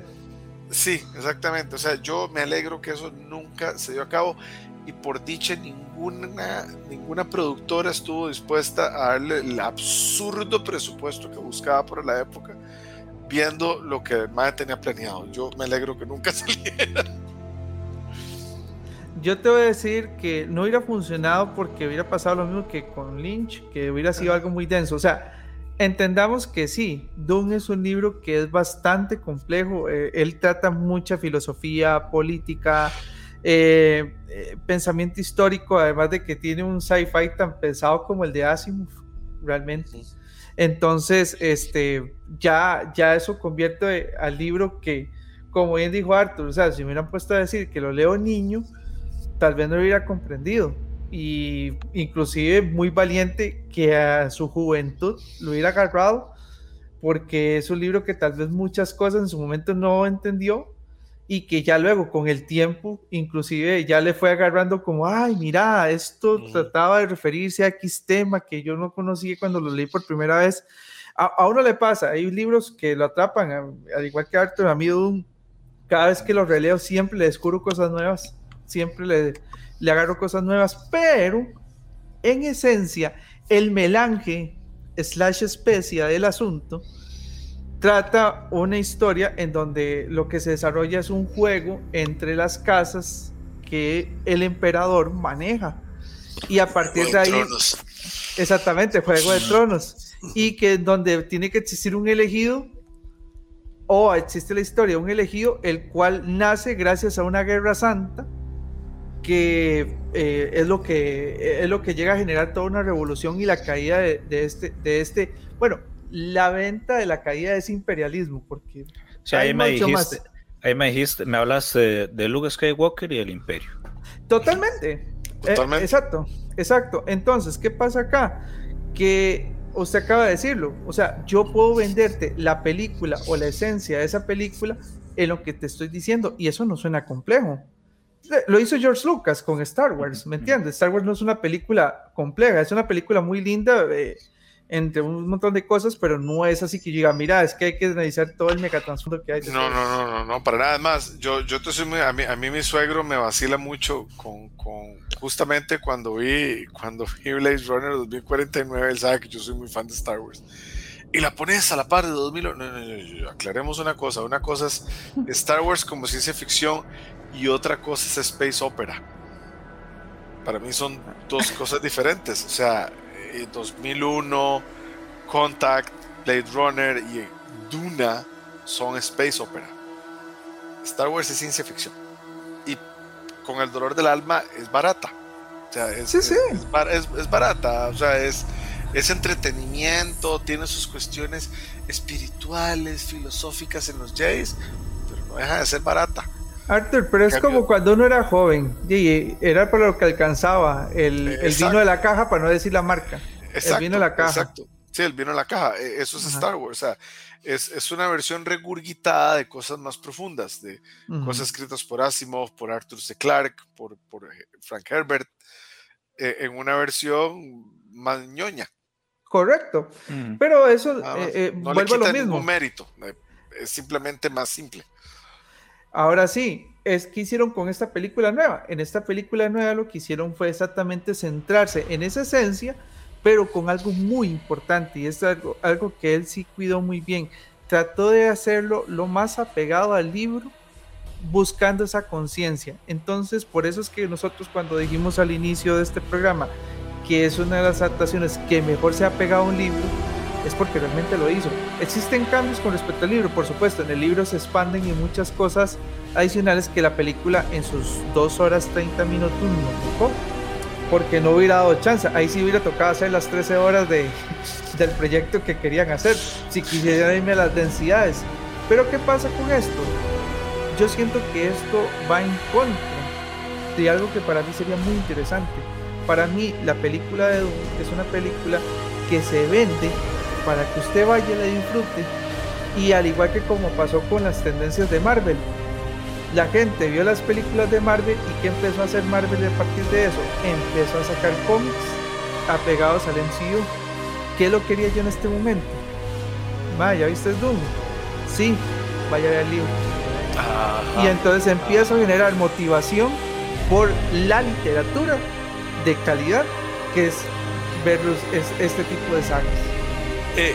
[SPEAKER 5] Sí, exactamente. O sea, yo me alegro que eso nunca se dio a cabo y por dicha ninguna, ninguna productora estuvo dispuesta a darle el absurdo presupuesto que buscaba por la época, viendo lo que MAE tenía planeado. Yo me alegro que nunca saliera.
[SPEAKER 3] Yo te voy a decir que no hubiera funcionado porque hubiera pasado lo mismo que con Lynch, que hubiera sido algo muy denso. O sea, entendamos que sí, Dune es un libro que es bastante complejo. eh, él trata mucha filosofía, política, eh, eh, pensamiento histórico, además de que tiene un sci-fi tan pesado como el de Asimov, realmente. Entonces, este, ya, ya eso convierte al libro que, como bien dijo Arthur, o sea, si me hubieran puesto a decir que lo leo niño, tal vez no hubiera comprendido. Y inclusive muy valiente que a su juventud lo hubiera agarrado, porque es un libro que tal vez muchas cosas en su momento no entendió y que ya luego con el tiempo inclusive ya le fue agarrando como, ay, mira, esto
[SPEAKER 5] Ujú.
[SPEAKER 3] trataba de referirse a X tema que yo no conocía cuando lo leí por primera vez. A, a uno le pasa, hay libros que lo atrapan, al igual que Arthur, a mí cada vez que lo releo siempre le descubro cosas nuevas, siempre le, le agarro cosas nuevas, pero en esencia el melange slash especia del asunto trata una historia en donde lo que se desarrolla es un juego entre las casas que el emperador maneja. Y a partir de ahí,
[SPEAKER 5] Tronos.
[SPEAKER 3] exactamente, Juego de Tronos, y que donde tiene que existir un elegido, o existe la historia de un elegido, el cual nace gracias a una guerra santa, que eh, es, lo que es lo que llega a generar toda una revolución y la caída de, de este, de este, bueno, la venta de la caída de ese imperialismo, porque
[SPEAKER 4] O sea, ahí
[SPEAKER 3] hay
[SPEAKER 4] me
[SPEAKER 3] más.
[SPEAKER 4] dijiste, ahí me dijiste, me hablas de, de Luke Skywalker y el Imperio.
[SPEAKER 3] Totalmente. Eh,
[SPEAKER 5] Totalmente.
[SPEAKER 3] exacto, exacto. Entonces, ¿qué pasa acá? Que usted acaba de decirlo. O sea, yo puedo venderte la película o la esencia de esa película en lo que te estoy diciendo y eso no suena complejo. Lo hizo George Lucas con Star Wars, ¿me entiendes? Star Wars no es una película compleja, es una película muy linda eh, entre un montón de cosas, pero no es así que diga, mira, es que hay que analizar todo el megatransfondo que hay.
[SPEAKER 5] No,
[SPEAKER 3] todo".
[SPEAKER 5] no, no, no, no, para nada más. Yo, yo te soy muy, a mí, a mí mi suegro me vacila mucho con, con justamente cuando vi, cuando vi Blade Runner 2049, él sabe que yo soy muy fan de Star Wars. Y la pones a la par de 2000. No, no, no, no, aclaremos una cosa. Una cosa es Star Wars como ciencia ficción y otra cosa es Space Opera. Para mí son dos cosas diferentes. O sea, 2001, Contact, Blade Runner y Duna son space opera. Star Wars es ciencia ficción. Y con el dolor del alma es barata. O sea, es,
[SPEAKER 3] Sí, sí.
[SPEAKER 5] es barata. O sea, es, es entretenimiento, tiene sus cuestiones espirituales, filosóficas en los Jays, pero no deja de ser barata.
[SPEAKER 3] Arthur, pero es
[SPEAKER 5] Cambio-
[SPEAKER 3] como cuando uno era joven, y era para lo que alcanzaba el, el vino de la caja, para no decir la marca.
[SPEAKER 5] Exacto,
[SPEAKER 3] vino en la caja.
[SPEAKER 5] Exacto. Sí, el vino en la caja. e- Eso es
[SPEAKER 3] Ajá.
[SPEAKER 5] Star Wars. O sea, es, es una versión regurgitada de cosas más profundas, de cosas escritas por Asimov, por Arthur C. Clarke, por, por eh, Frank Herbert, eh, en una versión más ñoña.
[SPEAKER 3] Correcto. Pero eso eh, eh,
[SPEAKER 5] no le
[SPEAKER 3] vuelve a
[SPEAKER 5] quita
[SPEAKER 3] lo mismo.
[SPEAKER 5] ningún mérito. eh, Es simplemente más simple.
[SPEAKER 3] Ahora sí, es que hicieron con esta película nueva. En esta película nueva lo que hicieron fue exactamente centrarse en esa esencia, pero con algo muy importante y es algo, algo que él sí cuidó muy bien. Trató de hacerlo lo más apegado al libro, buscando esa conciencia. Entonces, por eso es que nosotros cuando dijimos al inicio de este programa que es una de las adaptaciones que mejor se ha pegado a un libro, es porque realmente lo hizo. Existen cambios con respecto al libro, por supuesto, en el libro se expanden y muchas cosas adicionales que la película en sus 2 horas 30 minutos no tocó, porque no hubiera dado chance, ahí sí hubiera tocado hacer las 13 horas de, del proyecto que querían hacer, si quisieran irme a las densidades. Pero ¿qué pasa con esto? Yo siento que esto va en contra de algo que para mí sería muy interesante. Para mí, la película de Dune es una película que se vende para que usted vaya y la disfrute. Y al igual que como pasó con las tendencias de Marvel, la gente vio las películas de Marvel y ¿qué empezó a hacer Marvel a partir de eso? Empezó a sacar cómics apegados al MCU. ¿Qué lo quería yo en este momento? Ma, ¿ya viste Doom? Sí, vaya a ver el libro.
[SPEAKER 5] Ajá.
[SPEAKER 3] Y entonces empiezo a generar motivación por la literatura de calidad que es ver este tipo de sagas.
[SPEAKER 5] Eh,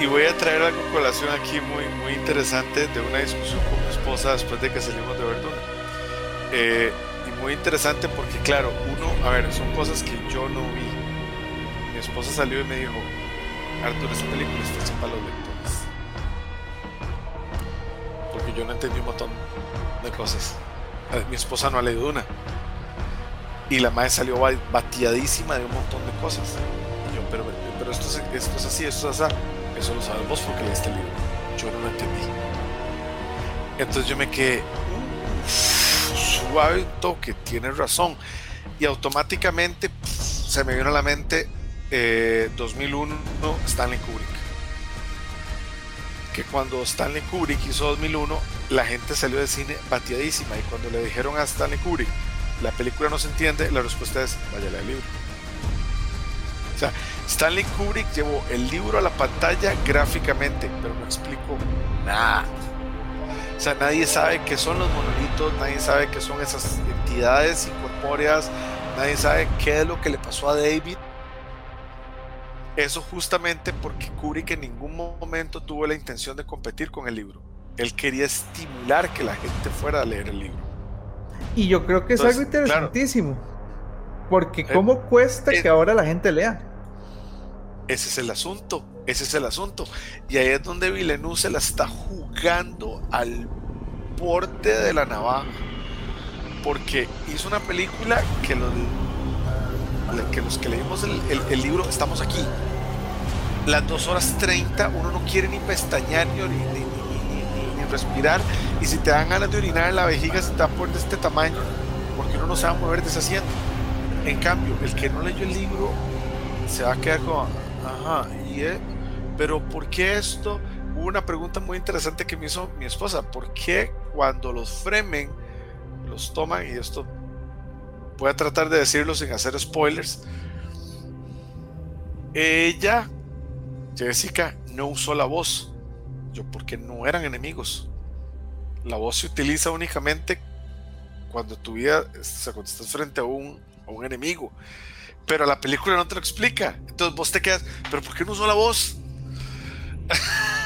[SPEAKER 5] y, voy a traer algo colación aquí muy, muy interesante de una discusión con mi esposa después de que salimos de Verduna. Eh, y muy interesante porque, claro, uno, a ver, son cosas que yo no vi. Mi esposa salió y me dijo, Arturo, esta película está hecha para los lectores. Porque yo no entendí un montón de cosas. Eh, Mi esposa no ha leído una. Y la madre salió ba- bateadísima de un montón de cosas. Y yo, pero, pero esto, es, esto es así, esto es así. Eso lo sabes vos porque leíste el libro. Yo no lo entendí. Entonces yo me quedé, "Uf, suave toque, tienes razón. Y automáticamente se me vino a la mente eh, 2001 Stanley Kubrick. Que cuando Stanley Kubrick hizo 2001, la gente salió del cine bateadísima. Y cuando le dijeron a Stanley Kubrick, la película no se entiende, la respuesta es, vaya a leer el libro. O sea, Stanley Kubrick llevó el libro a la pantalla gráficamente, pero no explicó nada. O sea, nadie sabe qué son los monolitos, nadie sabe qué son esas entidades incorpóreas, nadie sabe qué es lo que le pasó a David. Eso justamente porque Kubrick en ningún momento tuvo la intención de competir con el libro. Él quería estimular que la gente fuera a leer el libro.
[SPEAKER 3] Y yo creo que es algo
[SPEAKER 5] claro.
[SPEAKER 3] interesantísimo. Porque
[SPEAKER 5] Eh,
[SPEAKER 3] cómo cuesta
[SPEAKER 5] eh,
[SPEAKER 3] que ahora la gente lea.
[SPEAKER 5] Ese es el asunto, ese es el asunto. Y ahí es donde Villeneuve se la está jugando al borde de la navaja. Porque hizo una película que los, que, leímos el, libro estamos aquí. Las 2 horas 30 uno no quiere ni pestañear ni, respirar. Y si te dan ganas de orinar en la vejiga se te poner de este tamaño. Porque uno no se va a mover de ese asiento. En cambio, el que no leyó el libro se va a quedar como, ajá, y eh, pero ¿por qué esto? Hubo una pregunta muy interesante que me hizo mi esposa, ¿por qué cuando los Fremen los toman, y esto voy a tratar de decirlo sin hacer spoilers, ella, Jessica, no usó la voz, yo porque no eran enemigos, la voz se utiliza únicamente cuando tu vida, o estás frente a un, a un enemigo. Pero la película no te lo explica. Entonces vos te quedas, ¿pero por qué no usó la voz?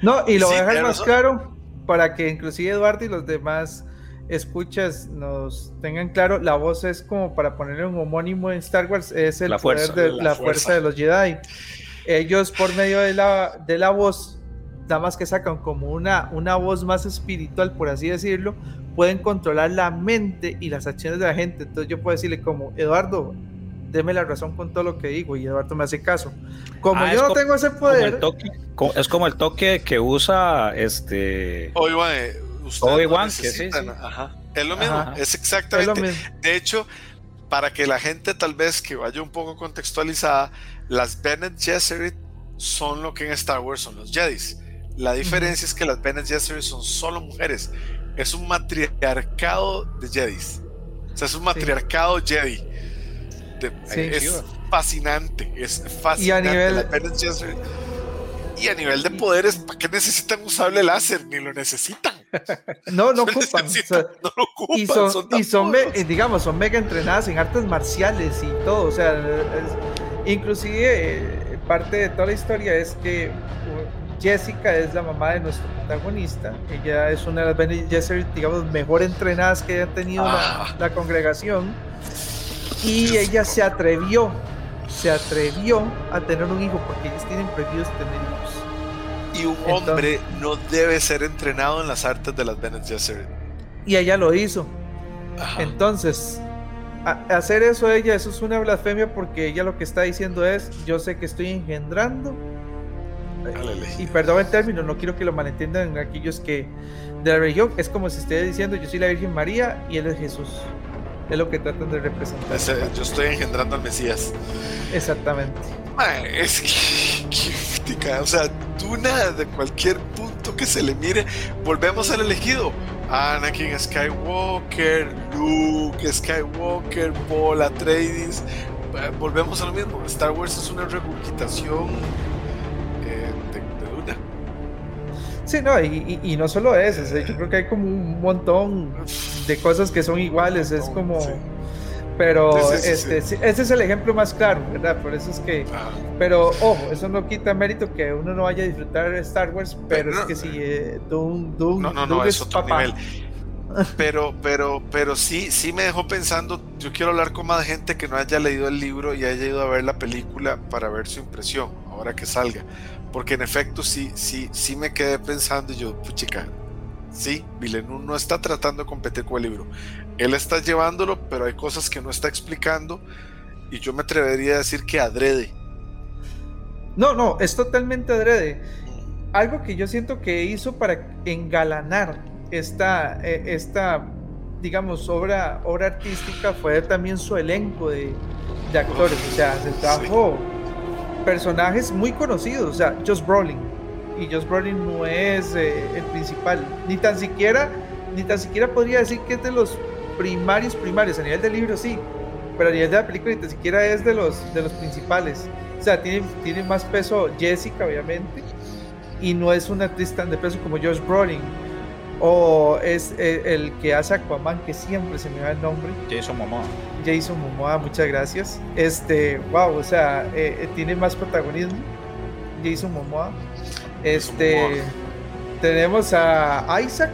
[SPEAKER 3] No, y lo
[SPEAKER 5] Sí,
[SPEAKER 3] voy a dejar más claro para que inclusive Eduardo y los demás escuchas nos tengan claro, la voz es como para ponerle un homónimo en Star Wars, es el
[SPEAKER 4] La
[SPEAKER 3] poder
[SPEAKER 4] fuerza,
[SPEAKER 3] de
[SPEAKER 5] la
[SPEAKER 3] la,
[SPEAKER 5] fuerza.
[SPEAKER 3] fuerza de los Jedi. Ellos por medio de la, de la voz, nada más que sacan como una, una voz más espiritual, por así decirlo, pueden controlar la mente y las acciones de la gente. Entonces yo puedo decirle como, Eduardo, deme la razón con todo lo que digo y Eduardo me hace caso. Como
[SPEAKER 4] Ah,
[SPEAKER 3] yo
[SPEAKER 4] es
[SPEAKER 3] no
[SPEAKER 4] co-
[SPEAKER 3] tengo ese
[SPEAKER 4] Como
[SPEAKER 3] poder,
[SPEAKER 4] toque, co- es como el toque que usa este.
[SPEAKER 5] Obi-Wan, eh,
[SPEAKER 4] Obi-Wan, que sí,
[SPEAKER 5] necesitan,
[SPEAKER 4] sí.
[SPEAKER 5] Ajá. Es lo mismo,
[SPEAKER 3] Ajá.
[SPEAKER 5] es
[SPEAKER 3] es
[SPEAKER 5] exactamente.
[SPEAKER 3] lo mismo.
[SPEAKER 5] De hecho, para que la gente tal vez que vaya un poco contextualizada, las Bene Gesserit son lo que en Star Wars son los Jedis. La diferencia es que las Bene Gesserit son solo mujeres. Es un matriarcado de Jedis. O sea, es un matriarcado Jedi. De-
[SPEAKER 3] Sí.
[SPEAKER 5] es fascinante. Es fascinante.
[SPEAKER 3] nivel-
[SPEAKER 5] las Bene Gesserit. Y a nivel de poderes, ¿para qué necesitan un sable láser? Ni lo necesitan.
[SPEAKER 3] No, no
[SPEAKER 5] No
[SPEAKER 3] ocupan. o
[SPEAKER 5] necesitan,
[SPEAKER 3] sea,
[SPEAKER 5] no lo ocupan.
[SPEAKER 3] y son,
[SPEAKER 5] son
[SPEAKER 3] y son me- eh, digamos, son mega entrenadas en artes marciales y todo. O sea, es- inclusive eh, parte de toda la historia es que uh, Jessica es la mamá de nuestro protagonista. Ella es una de las Bene Gesserit, digamos, mejor entrenadas que haya tenido la,
[SPEAKER 5] Ah.
[SPEAKER 3] la congregación. Y ella se atrevió, se atrevió a tener un hijo porque ellos tienen prohibidos tener hijos.
[SPEAKER 5] Y un
[SPEAKER 3] Entonces-
[SPEAKER 5] hombre no debe ser entrenado en las artes de las Bene Gesserit.
[SPEAKER 3] Y ella lo hizo.
[SPEAKER 5] Ajá.
[SPEAKER 3] Entonces, hacer eso ella, eso es una blasfemia porque ella lo que está diciendo es, yo sé que estoy engendrando, y perdón el término, no quiero que lo malentiendan aquellos que de la religión, es como si estuviera diciendo, yo soy la Virgen María y él es Jesús. Es lo que tratan de representar.
[SPEAKER 5] Ese- yo estoy engendrando al Mesías.
[SPEAKER 3] Exactamente.
[SPEAKER 5] Es que, o sea, Duna de cualquier punto que se le mire, volvemos al elegido. Anakin Skywalker, Luke Skywalker, Paul Atreides, eh, volvemos a lo mismo. Star Wars es una regurgitación
[SPEAKER 3] Sí, no, y, y- y no solo eso, yo creo que hay como un montón de cosas que son iguales, es como...
[SPEAKER 5] Sí.
[SPEAKER 3] Pero
[SPEAKER 5] Sí, sí,
[SPEAKER 3] este, ese es el ejemplo más claro, ¿verdad? Por eso es que...
[SPEAKER 5] Ah,
[SPEAKER 3] Pero ojo, eso no quita mérito que uno no vaya a disfrutar de Star Wars, pero es que si eh, Doom, Doom,
[SPEAKER 5] No, no,
[SPEAKER 3] Doom
[SPEAKER 5] no, es otro
[SPEAKER 3] papá.
[SPEAKER 5] nivel. Pero, pero, pero sí, sí me dejó pensando. Yo quiero hablar con más gente que no haya leído el libro y haya ido a ver la película para ver su impresión ahora que salga. Porque en efecto sí, sí, sí me quedé pensando y yo, puchica, sí, Villeneuve no está tratando de competir con el libro. Él está llevándolo, pero hay cosas que no está explicando y yo me atrevería a decir que adrede.
[SPEAKER 3] No, no, es totalmente adrede. Algo que yo siento que hizo para engalanar esta, eh, esta digamos, obra, obra artística fue también su elenco de, de actores. O sea, se trajo personajes muy conocidos. O sea, Josh Brolin. Y Josh Brolin no es eh, el principal. Ni tan siquiera, ni tan siquiera podría decir que es de los primarios primarios. A nivel del libro sí. Pero a nivel de la película ni tan siquiera es de los, de los principales. O sea, tiene, tiene más peso Jessica, obviamente. Y no es una actriz tan de peso como Josh Brolin. O es eh, el que hace Aquaman, que siempre se me va el nombre.
[SPEAKER 4] Jason Momoa.
[SPEAKER 3] Jason Momoa, muchas gracias. Este, wow, o sea, eh, eh, tiene más protagonismo. Jason Momoa. Este,
[SPEAKER 5] Momoa.
[SPEAKER 3] tenemos a Isaac.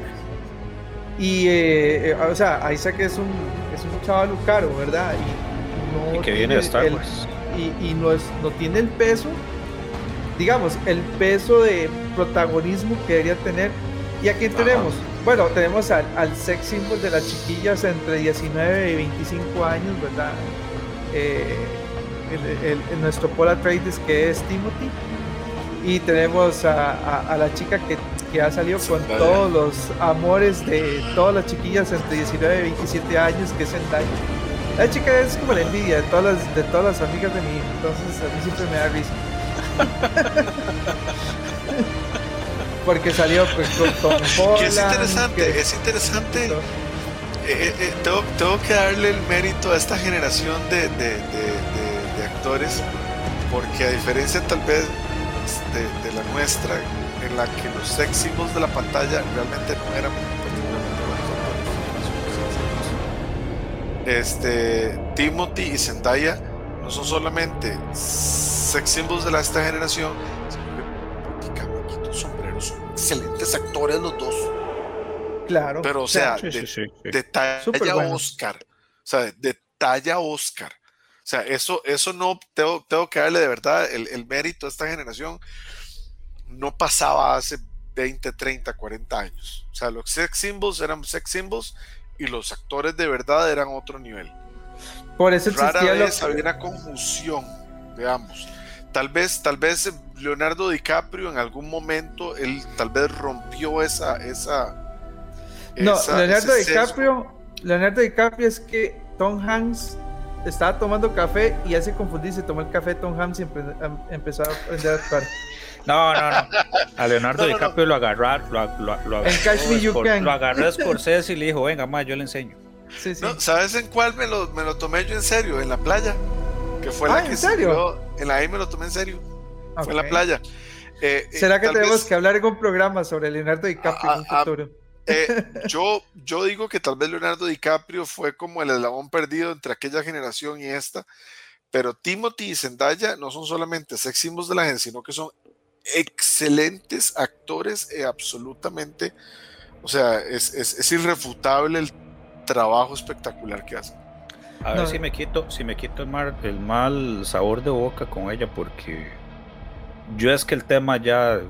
[SPEAKER 3] Y, eh, o sea, Isaac es un, es un chaval caro, ¿verdad? Y, no
[SPEAKER 4] Y que viene de Star
[SPEAKER 3] el-
[SPEAKER 4] Wars.
[SPEAKER 3] y, y no, es, no tiene el peso, digamos, el peso de protagonismo que debería tener. ¿Y a quién
[SPEAKER 5] Ajá.
[SPEAKER 3] Bueno, tenemos al, al sex symbol de las chiquillas entre 19 y 25 años, ¿verdad? Eh, el, el- el- nuestro Paul Atreides que es Timothy. Y tenemos a, a- a la chica que, que ha salido con
[SPEAKER 5] Zendaya.
[SPEAKER 3] todos los amores de todas las chiquillas entre 19 y 27 años, que es Zendaya. La chica es como la envidia de todas las, de todas las amigas de hijo, entonces a mí siempre me da risa. Porque salió pues, con Tom Holland.
[SPEAKER 5] Que es interesante,
[SPEAKER 3] que-
[SPEAKER 5] es interesante. Eh, eh, eh, tengo, tengo que darle el mérito a esta generación de, de- de- actores, porque a diferencia tal vez de, la nuestra, en la que los sex symbols de la pantalla realmente no eran particularmente buenos Este, Timothy y Zendaya no son solamente sex symbols de la, esta generación, excelentes actores los dos
[SPEAKER 3] Claro.
[SPEAKER 5] Pero, o sea,
[SPEAKER 4] Sí,
[SPEAKER 5] de,
[SPEAKER 4] sí, sí.
[SPEAKER 5] de talla
[SPEAKER 3] bueno.
[SPEAKER 5] Oscar. O sea, de talla Oscar. O sea, eso, eso no tengo, tengo que darle de verdad el, el mérito a esta generación. No pasaba hace 20, 30, 40 años. O sea, los sex symbols eran sex symbols y los actores de verdad eran otro nivel.
[SPEAKER 3] Por eso
[SPEAKER 5] Rara
[SPEAKER 3] existía lo
[SPEAKER 5] vez había una conjunción de ambos. Tal vez, tal vez Leonardo DiCaprio en algún momento él tal vez rompió esa, esa.
[SPEAKER 3] No,
[SPEAKER 5] esa-
[SPEAKER 3] Leonardo
[SPEAKER 5] sesgo.
[SPEAKER 3] DiCaprio, Leonardo DiCaprio es que Tom Hanks estaba tomando café y hace confundirse, tomó el café Tom Hanks y empe- em- empezó a aprender a actuar.
[SPEAKER 4] No, no, no. A Leonardo
[SPEAKER 5] No, no, no.
[SPEAKER 4] DiCaprio lo agarraron, lo, lo, lo agarró,
[SPEAKER 3] En Catch Me You
[SPEAKER 4] Scor-
[SPEAKER 3] Can.
[SPEAKER 4] lo agarró Scorsese y le dijo, venga, ma, yo le enseño.
[SPEAKER 3] Sí, sí.
[SPEAKER 5] No, ¿Sabes en cuál me lo, me lo tomé yo en serio? En la playa. Que fue
[SPEAKER 3] Ah,
[SPEAKER 5] la
[SPEAKER 3] ¿en serio?
[SPEAKER 5] En la ahí me lo tomé en serio. Fue en la playa. Eh, eh,
[SPEAKER 3] ¿Será que tenemos
[SPEAKER 5] vez,
[SPEAKER 3] que hablar en un programa sobre Leonardo DiCaprio en un
[SPEAKER 5] Ah, ah,
[SPEAKER 3] futuro?
[SPEAKER 5] eh, yo, yo digo que tal vez Leonardo DiCaprio fue como el eslabón perdido entre aquella generación y esta. Pero Timothy y Zendaya no son solamente sex symbols de la gente, sino que son excelentes actores absolutamente, o sea, es, es- es irrefutable el trabajo espectacular que hacen.
[SPEAKER 4] A ver si me quito, si me quito el mal, el mal sabor de boca con ella, porque yo es que el tema ya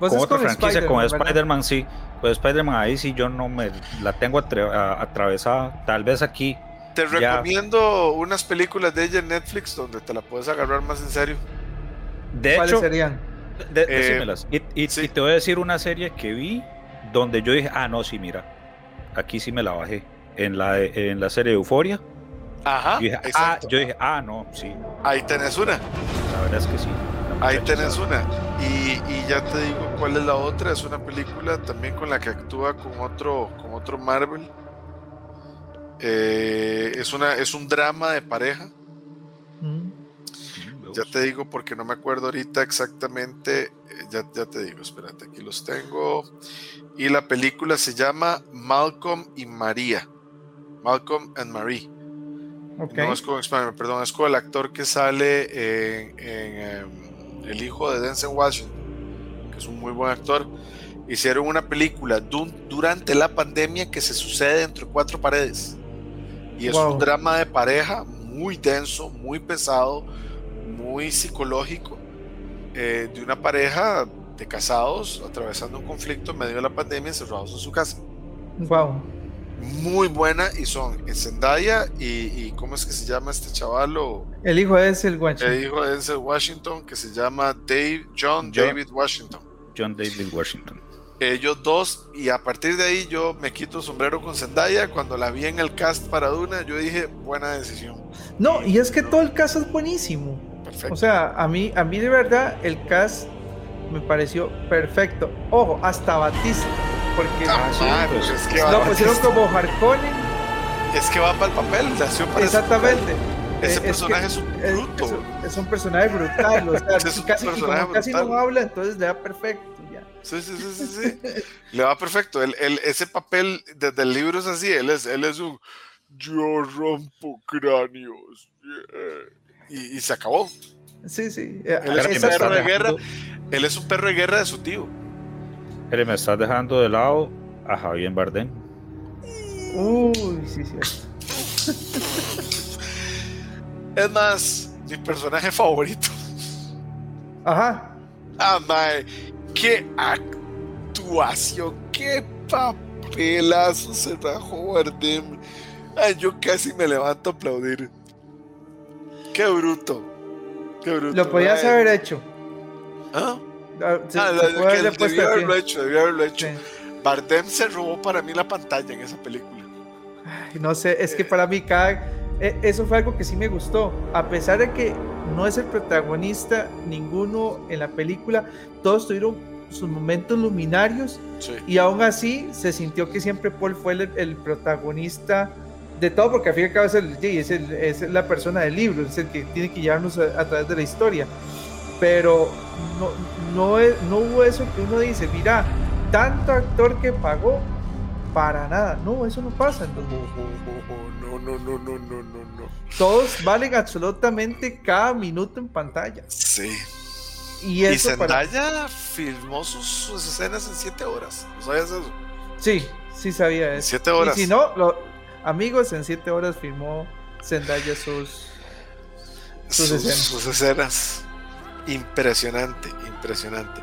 [SPEAKER 3] Vos
[SPEAKER 4] con
[SPEAKER 3] es
[SPEAKER 4] otra
[SPEAKER 3] con
[SPEAKER 4] franquicia, con
[SPEAKER 3] Spider-Man,
[SPEAKER 4] sí, pues Spider-Man ahí sí yo no me la tengo atre- a- atravesada. Tal vez aquí,
[SPEAKER 5] Te
[SPEAKER 4] Ya.
[SPEAKER 5] recomiendo unas películas de ella en Netflix donde te la puedes agarrar más en serio.
[SPEAKER 4] de
[SPEAKER 3] ¿Cuáles
[SPEAKER 4] hecho,
[SPEAKER 3] serían?
[SPEAKER 4] de-
[SPEAKER 5] Eh,
[SPEAKER 4] decímelas. Y, y-
[SPEAKER 5] sí.
[SPEAKER 4] y te voy a decir una serie que vi donde yo dije, ah, no, sí, mira, aquí sí me la bajé. En la, de- en la serie Euforia,
[SPEAKER 5] Ajá,
[SPEAKER 4] yo dije, ah, yo dije, ah, no, sí,
[SPEAKER 5] Ahí tenés una,
[SPEAKER 4] la verdad es que sí.
[SPEAKER 5] Ahí tenés una. Y, y ya te digo cuál es la otra. Es una película también con la que actúa con otro, con otro Marvel. Eh, es, una, es un drama de pareja.
[SPEAKER 3] Mm.
[SPEAKER 5] Ya te digo porque no me acuerdo ahorita exactamente. eh, Ya, ya te digo, espérate, aquí los tengo. Y la película se llama Malcolm y María. Malcolm and Marie.
[SPEAKER 3] Ok.
[SPEAKER 5] No es con Spider-Man, perdón, es con el actor que sale en, en, em, El hijo de Denzel Washington, que es un muy buen actor. Hicieron una película du- durante la pandemia que se sucede entre cuatro paredes. Y es
[SPEAKER 3] Wow.
[SPEAKER 5] un drama de pareja muy denso, muy pesado, muy psicológico, eh, de una pareja de casados atravesando un conflicto en medio de la pandemia encerrados en su casa
[SPEAKER 3] Wow.
[SPEAKER 5] Muy buena y son Zendaya y, y ¿cómo es que se llama este chavalo?
[SPEAKER 3] El hijo es el guacho.
[SPEAKER 5] El hijo de Denzel Washington que se llama Dave, John
[SPEAKER 4] John.
[SPEAKER 5] David Washington.
[SPEAKER 4] John David Washington.
[SPEAKER 5] Ellos dos y a partir de ahí yo me quito el sombrero con Zendaya. Cuando la vi en el cast para Duna yo dije buena decisión.
[SPEAKER 3] No, y es que todo el caso es buenísimo.
[SPEAKER 5] Perfecto.
[SPEAKER 3] O sea, a mí, a mí de verdad el cast me pareció perfecto. Ojo, hasta Batista. Porque
[SPEAKER 5] Ah,
[SPEAKER 4] sí,
[SPEAKER 5] man,
[SPEAKER 4] pues,
[SPEAKER 5] es, que
[SPEAKER 3] lo pusieron como Harkonnen.
[SPEAKER 5] es que va para el papel. nació para ese
[SPEAKER 3] Exactamente.
[SPEAKER 5] papel.
[SPEAKER 3] Eh,
[SPEAKER 5] Ese
[SPEAKER 3] es que
[SPEAKER 5] personaje es un
[SPEAKER 3] es-
[SPEAKER 5] bruto.
[SPEAKER 3] Es, un- es un personaje brutal. O sea,
[SPEAKER 5] Es un
[SPEAKER 3] casi, y como casi no habla, entonces le da perfecto. Ya.
[SPEAKER 5] Sí, sí, sí, sí, sí. Le va perfecto. Él- ese papel desde el libro es así. Él es, él es un yo rompo cráneos. yeah", Y, y se acabó.
[SPEAKER 3] Sí, sí. eh,
[SPEAKER 5] Él es un perro de guerra. Él es un perro de guerra de su tío.
[SPEAKER 4] Pero me estás dejando de lado a Javier Bardem.
[SPEAKER 3] Uy, sí, sí.
[SPEAKER 5] Es más, mi personaje favorito.
[SPEAKER 3] Ajá.
[SPEAKER 5] Ah, mae, qué actuación, qué papelazo se rajó Bardem. Ay, yo casi me levanto a aplaudir. Qué bruto. Qué bruto.
[SPEAKER 3] Lo podías
[SPEAKER 5] mae.
[SPEAKER 3] haber hecho.
[SPEAKER 5] ¿Ah?
[SPEAKER 3] Ah, se-
[SPEAKER 5] Ah,
[SPEAKER 3] se puede
[SPEAKER 5] debió
[SPEAKER 3] pie.
[SPEAKER 5] haberlo hecho, debió haberlo hecho.
[SPEAKER 3] Sí.
[SPEAKER 5] Bardem se robó para mí la pantalla en esa película.
[SPEAKER 3] Ay, No sé, es que para mí cada... e- Eso fue algo que sí me gustó. A pesar de que no es el protagonista ninguno en la película, todos tuvieron sus momentos luminarios
[SPEAKER 5] Sí.
[SPEAKER 3] y aún así se sintió que siempre Paul fue el, el protagonista de todo, porque al fin y al cabo es, el, es, el- es la persona del libro, es el que tiene que llevarnos a, a través de la historia. Pero no, no, es- no hubo eso que uno dice, mira, tanto actor que pagó para nada. No, eso no pasa. entonces,
[SPEAKER 5] No, no, no, no, no, no, no.
[SPEAKER 3] todos valen absolutamente cada minuto en pantalla.
[SPEAKER 5] Sí.
[SPEAKER 3] Y
[SPEAKER 5] Y
[SPEAKER 3] eso para...
[SPEAKER 5] Zendaya filmó sus, sus escenas en siete horas. ¿No sabías eso?
[SPEAKER 3] Sí, sí sabía eso.
[SPEAKER 5] siete horas.
[SPEAKER 3] Y si no, lo- amigos, en siete horas firmó Zendaya sus. sus
[SPEAKER 5] sus,
[SPEAKER 3] escenas.
[SPEAKER 5] sus escenas. Impresionante, impresionante.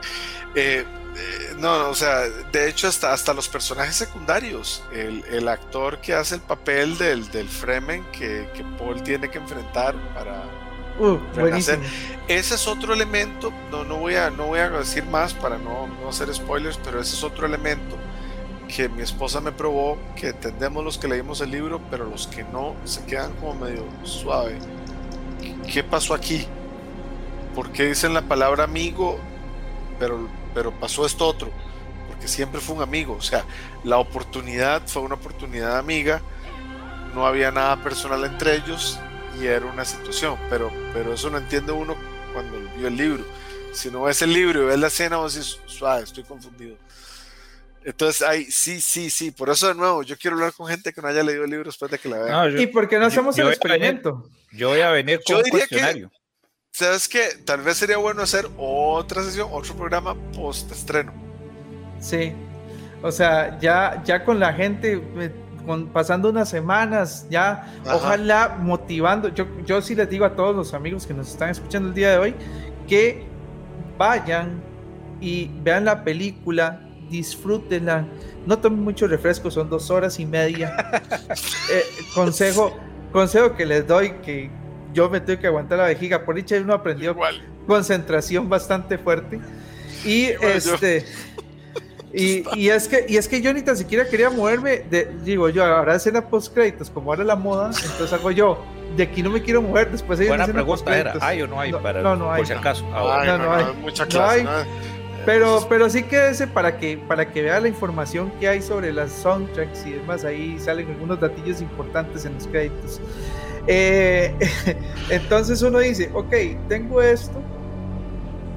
[SPEAKER 5] Eh, eh, no, o sea, de hecho hasta, hasta los personajes secundarios, el, el actor que hace el papel del, del Fremen que, que Paul tiene que enfrentar para...
[SPEAKER 3] Uh,
[SPEAKER 5] Renacer. Ese es otro elemento, no, no, voy, a, no voy a decir más para no, no hacer spoilers, pero ese es otro elemento que mi esposa me probó, que entendemos los que leímos el libro, pero los que no se quedan como medio suave. ¿Qué pasó aquí? ¿Por qué dicen la palabra amigo, pero, pero pasó esto otro? Porque siempre fue un amigo, o sea, la oportunidad fue una oportunidad amiga, no había nada personal entre ellos y era una situación, pero, pero eso no entiende uno cuando vio el libro. Si no ves el libro y ves la escena, vos decís, suave, estoy confundido. Entonces, ahí, sí, sí, sí, por eso de nuevo, yo quiero hablar con gente que no haya leído el libro después de que la vea.
[SPEAKER 4] No, yo,
[SPEAKER 3] ¿Y por qué no
[SPEAKER 4] yo-
[SPEAKER 3] hacemos
[SPEAKER 4] yo
[SPEAKER 3] el
[SPEAKER 4] voy a venir-
[SPEAKER 3] experimento?
[SPEAKER 4] yo voy a venir
[SPEAKER 5] Yo
[SPEAKER 4] con un
[SPEAKER 5] que-
[SPEAKER 4] cuestionario.
[SPEAKER 5] ¿Sabes qué? Tal vez sería bueno hacer otra sesión, otro programa post estreno.
[SPEAKER 3] Sí. O sea, ya, ya con la gente, eh, con, pasando unas semanas, ya
[SPEAKER 5] Ajá.
[SPEAKER 3] ojalá motivando. Yo, yo sí les digo a todos los amigos que nos están escuchando el día de hoy que vayan y vean la película, disfrútenla. No tomen mucho refresco, son dos horas y media. Eh, consejo, consejo que les doy que yo me tengo que aguantar la vejiga. Por dicha uno aprendió
[SPEAKER 5] Igual.
[SPEAKER 3] concentración bastante fuerte. Y
[SPEAKER 5] Igual yo.
[SPEAKER 3] este. Y, y es que, y es que yo ni tan siquiera quería moverme, de, digo yo, ahora escena post créditos, como ahora la moda, entonces hago yo, de aquí no me quiero mover, después hay una
[SPEAKER 4] Buena
[SPEAKER 3] escena
[SPEAKER 4] pregunta era. ¿hay o no hay?
[SPEAKER 3] No,
[SPEAKER 4] para,
[SPEAKER 3] no, no hay.
[SPEAKER 4] Por si acaso. Ah,
[SPEAKER 5] Ay,
[SPEAKER 3] no,
[SPEAKER 5] no,
[SPEAKER 3] no
[SPEAKER 5] no,
[SPEAKER 3] hay.
[SPEAKER 5] hay mucha
[SPEAKER 3] No
[SPEAKER 5] clase.
[SPEAKER 3] hay.
[SPEAKER 5] ¿no?
[SPEAKER 3] Pero, pero sí quédese para que, para que vea la información que hay sobre las soundtracks y demás. Ahí salen algunos datillos importantes en los créditos. Eh, entonces uno dice, ok, tengo esto.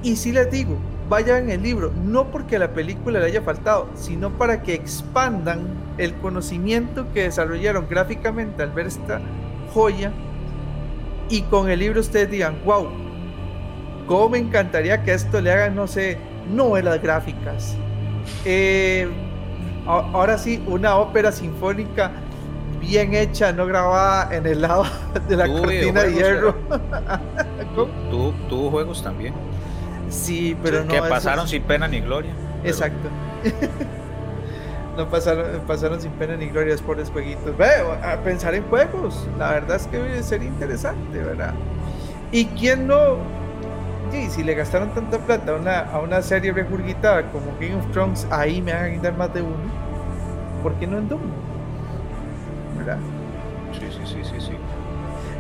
[SPEAKER 3] Y sí les digo, vayan el libro, no porque la película le haya faltado, sino para que expandan el conocimiento que desarrollaron gráficamente al ver esta joya. Y con el libro ustedes digan, wow, cómo me encantaría que esto le hagan, no sé, novelas gráficas. Eh, ahora sí, una ópera sinfónica bien hecha, no grabada en el lado de la cortina de hierro.
[SPEAKER 4] Tuvo, tuvo juegos también.
[SPEAKER 3] Sí, pero no.
[SPEAKER 4] que pasaron
[SPEAKER 3] es-
[SPEAKER 4] sin pena ni gloria. pero-
[SPEAKER 3] Exacto. no pasaron, pasaron sin pena ni gloria por los jueguitos. Ve, a pensar en juegos. La verdad es que sería interesante, ¿verdad? ¿Y quién no? Sí, si le gastaron tanta plata a una, a una serie regurgitada como Game of Thrones, ahí me hagan dar más de uno. ¿Por qué no en Doom?
[SPEAKER 4] Sí, sí, sí.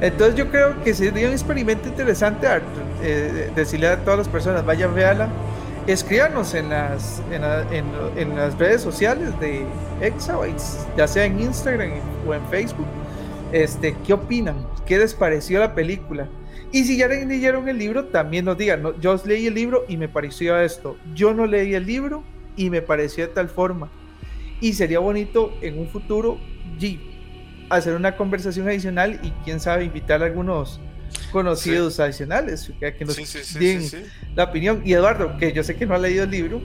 [SPEAKER 3] Entonces yo creo que sería un experimento interesante, eh, decirle a todas las personas, vayan, véala, escríbanos en las, en, la- en- en las redes sociales de Exabytes, ya sea en Instagram o en Facebook, este, ¿qué opinan? ¿Qué les pareció la película? Y si ya leyeron el libro, también nos digan, "No, yo leí el libro y me pareció esto, yo no leí el libro y me pareció de tal forma. Y sería bonito en un futuro, G, hacer una conversación adicional y quién sabe invitar a algunos conocidos adicionales que, que nos
[SPEAKER 5] Sí, sí, sí,
[SPEAKER 3] den
[SPEAKER 5] sí, sí.
[SPEAKER 3] la opinión. Y Eduardo, que yo sé que no ha leído el libro,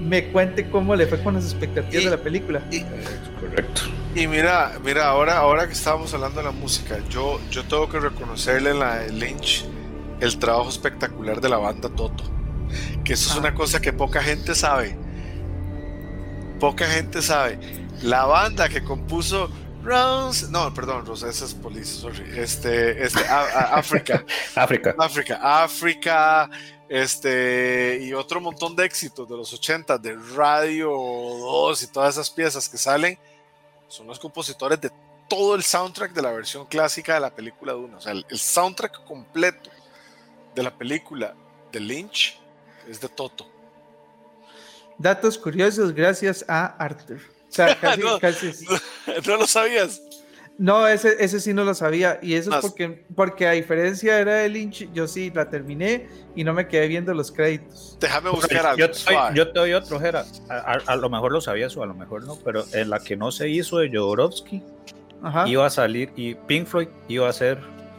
[SPEAKER 3] me cuente cómo le fue con las expectativas
[SPEAKER 5] Y-
[SPEAKER 3] de la película.
[SPEAKER 5] Y,
[SPEAKER 4] Correcto.
[SPEAKER 5] y mira, mira, ahora, ahora que estábamos hablando de la música, yo, yo tengo que reconocerle en la de Lynch el trabajo espectacular de la banda Toto. Que eso es
[SPEAKER 3] Ah.
[SPEAKER 5] una cosa que poca gente sabe. Poca gente sabe. La banda que compuso Rounds, no, perdón, Rosa, esa es Police, sorry. Este, este, África.
[SPEAKER 4] África.
[SPEAKER 5] África, África, este, y otro montón de éxitos de los 80, de Radio 2 y todas esas piezas que salen, son los compositores de todo el soundtrack de la versión clásica de la película de O sea, el, el soundtrack completo de la película de Lynch es de Toto.
[SPEAKER 3] Datos curiosos gracias a Arthur. O sea, casi,
[SPEAKER 5] No.
[SPEAKER 3] casi-
[SPEAKER 5] ¿No lo sabías?
[SPEAKER 3] No, ese, ese sí no lo sabía. Y eso es porque, porque a diferencia era de Lynch, yo sí la terminé y no me quedé viendo los créditos.
[SPEAKER 5] Déjame buscar algo.
[SPEAKER 4] Yo te, doy,
[SPEAKER 5] suave.
[SPEAKER 4] yo te doy otro, Jera. A, a- a lo mejor lo sabías o a lo mejor no, pero en la que no se hizo de Jodorowsky
[SPEAKER 3] Ajá.
[SPEAKER 4] iba a salir y Pink Floyd iba a ser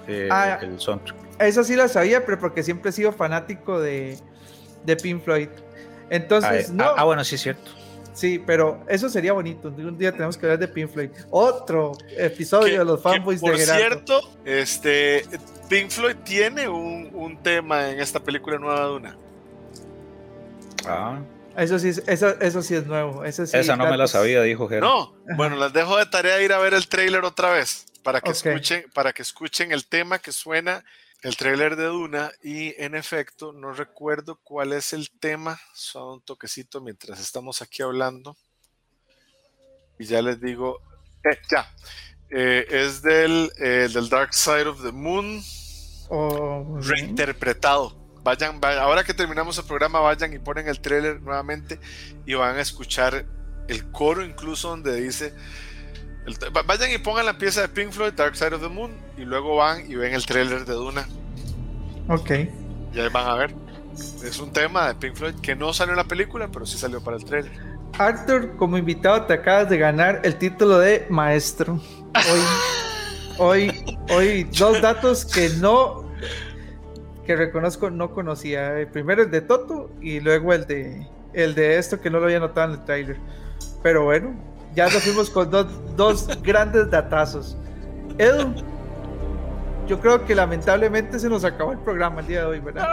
[SPEAKER 4] eh,
[SPEAKER 3] Ah.
[SPEAKER 4] el soundtrack.
[SPEAKER 3] Esa sí la sabía, pero porque siempre he sido fanático de, de Pink Floyd.
[SPEAKER 4] Ah,
[SPEAKER 3] Entonces,
[SPEAKER 4] eh,
[SPEAKER 3] no.
[SPEAKER 4] ah, ah, bueno, sí es cierto.
[SPEAKER 3] Sí, pero eso sería bonito. Un día tenemos que hablar de Pink Floyd. Otro episodio de los fanboys
[SPEAKER 5] por
[SPEAKER 3] de Gerardo.
[SPEAKER 5] cierto, este, Pink Floyd tiene un, un tema en esta película nueva de una.
[SPEAKER 4] Ah,
[SPEAKER 3] Eso sí, es- eso, eso sí es nuevo. Eso sí,
[SPEAKER 4] esa no me la sabía, dijo Gerardo.
[SPEAKER 5] No, bueno, les dejo de tarea ir a ver el trailer otra vez para que escuchen, para que escuchen el tema que suena el trailer de Duna y en efecto no recuerdo cuál es el tema, solo un toquecito mientras estamos aquí hablando. Y ya les digo, eh, ya, Eh, es del, eh, del Dark Side of the Moon.
[SPEAKER 3] Oh,
[SPEAKER 5] reinterpretado. Vayan, va- ahora que terminamos el programa, vayan y ponen el trailer nuevamente y van a escuchar el coro incluso donde dice... el- vayan y pongan la pieza de Pink Floyd, Dark Side of the Moon, y luego van y ven el trailer de Duna.
[SPEAKER 3] Ok.
[SPEAKER 5] Y ahí van a ver. Es un tema de Pink Floyd que no salió en la película, pero sí salió para el trailer.
[SPEAKER 3] Arthur, como invitado, te acabas de ganar el título de maestro. Hoy, hoy, hoy, dos datos que no, que reconozco, no conocía. Primero el de Toto y luego el de, el de esto que no lo había notado en el trailer. Pero bueno, ya nos fuimos con dos, dos grandes datazos. Edu, yo creo que lamentablemente se nos acabó el programa el día de hoy, ¿verdad?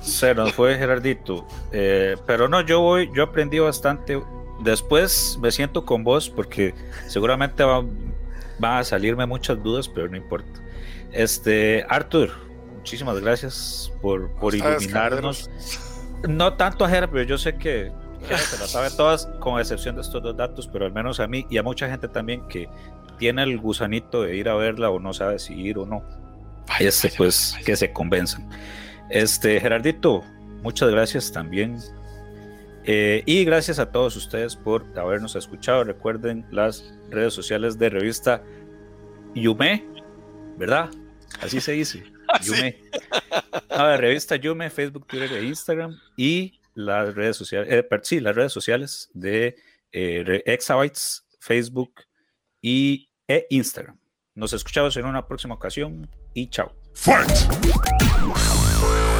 [SPEAKER 4] Se nos fue Gerardito. Eh, pero no, yo voy, yo aprendí bastante. Después me siento con vos porque seguramente va- van a salirme muchas dudas, pero no importa. Este, Arthur, muchísimas gracias por, por iluminarnos. No tanto a Gerard, pero yo sé que Gerard se las sabe todas, con excepción de estos dos datos, pero al menos a mí y a mucha gente también que tiene el gusanito de ir a verla o no sabe si ir o no.
[SPEAKER 5] Vaya,
[SPEAKER 4] Este,
[SPEAKER 5] vaya,
[SPEAKER 4] pues,
[SPEAKER 5] vaya.
[SPEAKER 4] que se convenzan. Este, Gerardito, muchas gracias también. Eh, y gracias a todos ustedes por habernos escuchado. Recuerden las redes sociales de revista Yume, ¿verdad? Así se dice.
[SPEAKER 5] Así.
[SPEAKER 4] Yume. A ver, revista Yume, Facebook, Twitter e Instagram. Y las redes sociales, eh, per- sí, las redes sociales de eh, Exabytes, Facebook y, e Instagram. Nos escuchamos en una próxima ocasión y chao.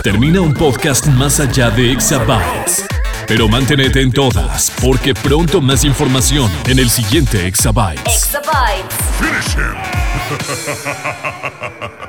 [SPEAKER 1] Termina un podcast más allá de Exabytes. Pero manténete en todas, porque pronto más información en el siguiente Exabytes.
[SPEAKER 2] Exabytes.
[SPEAKER 6] Finish him!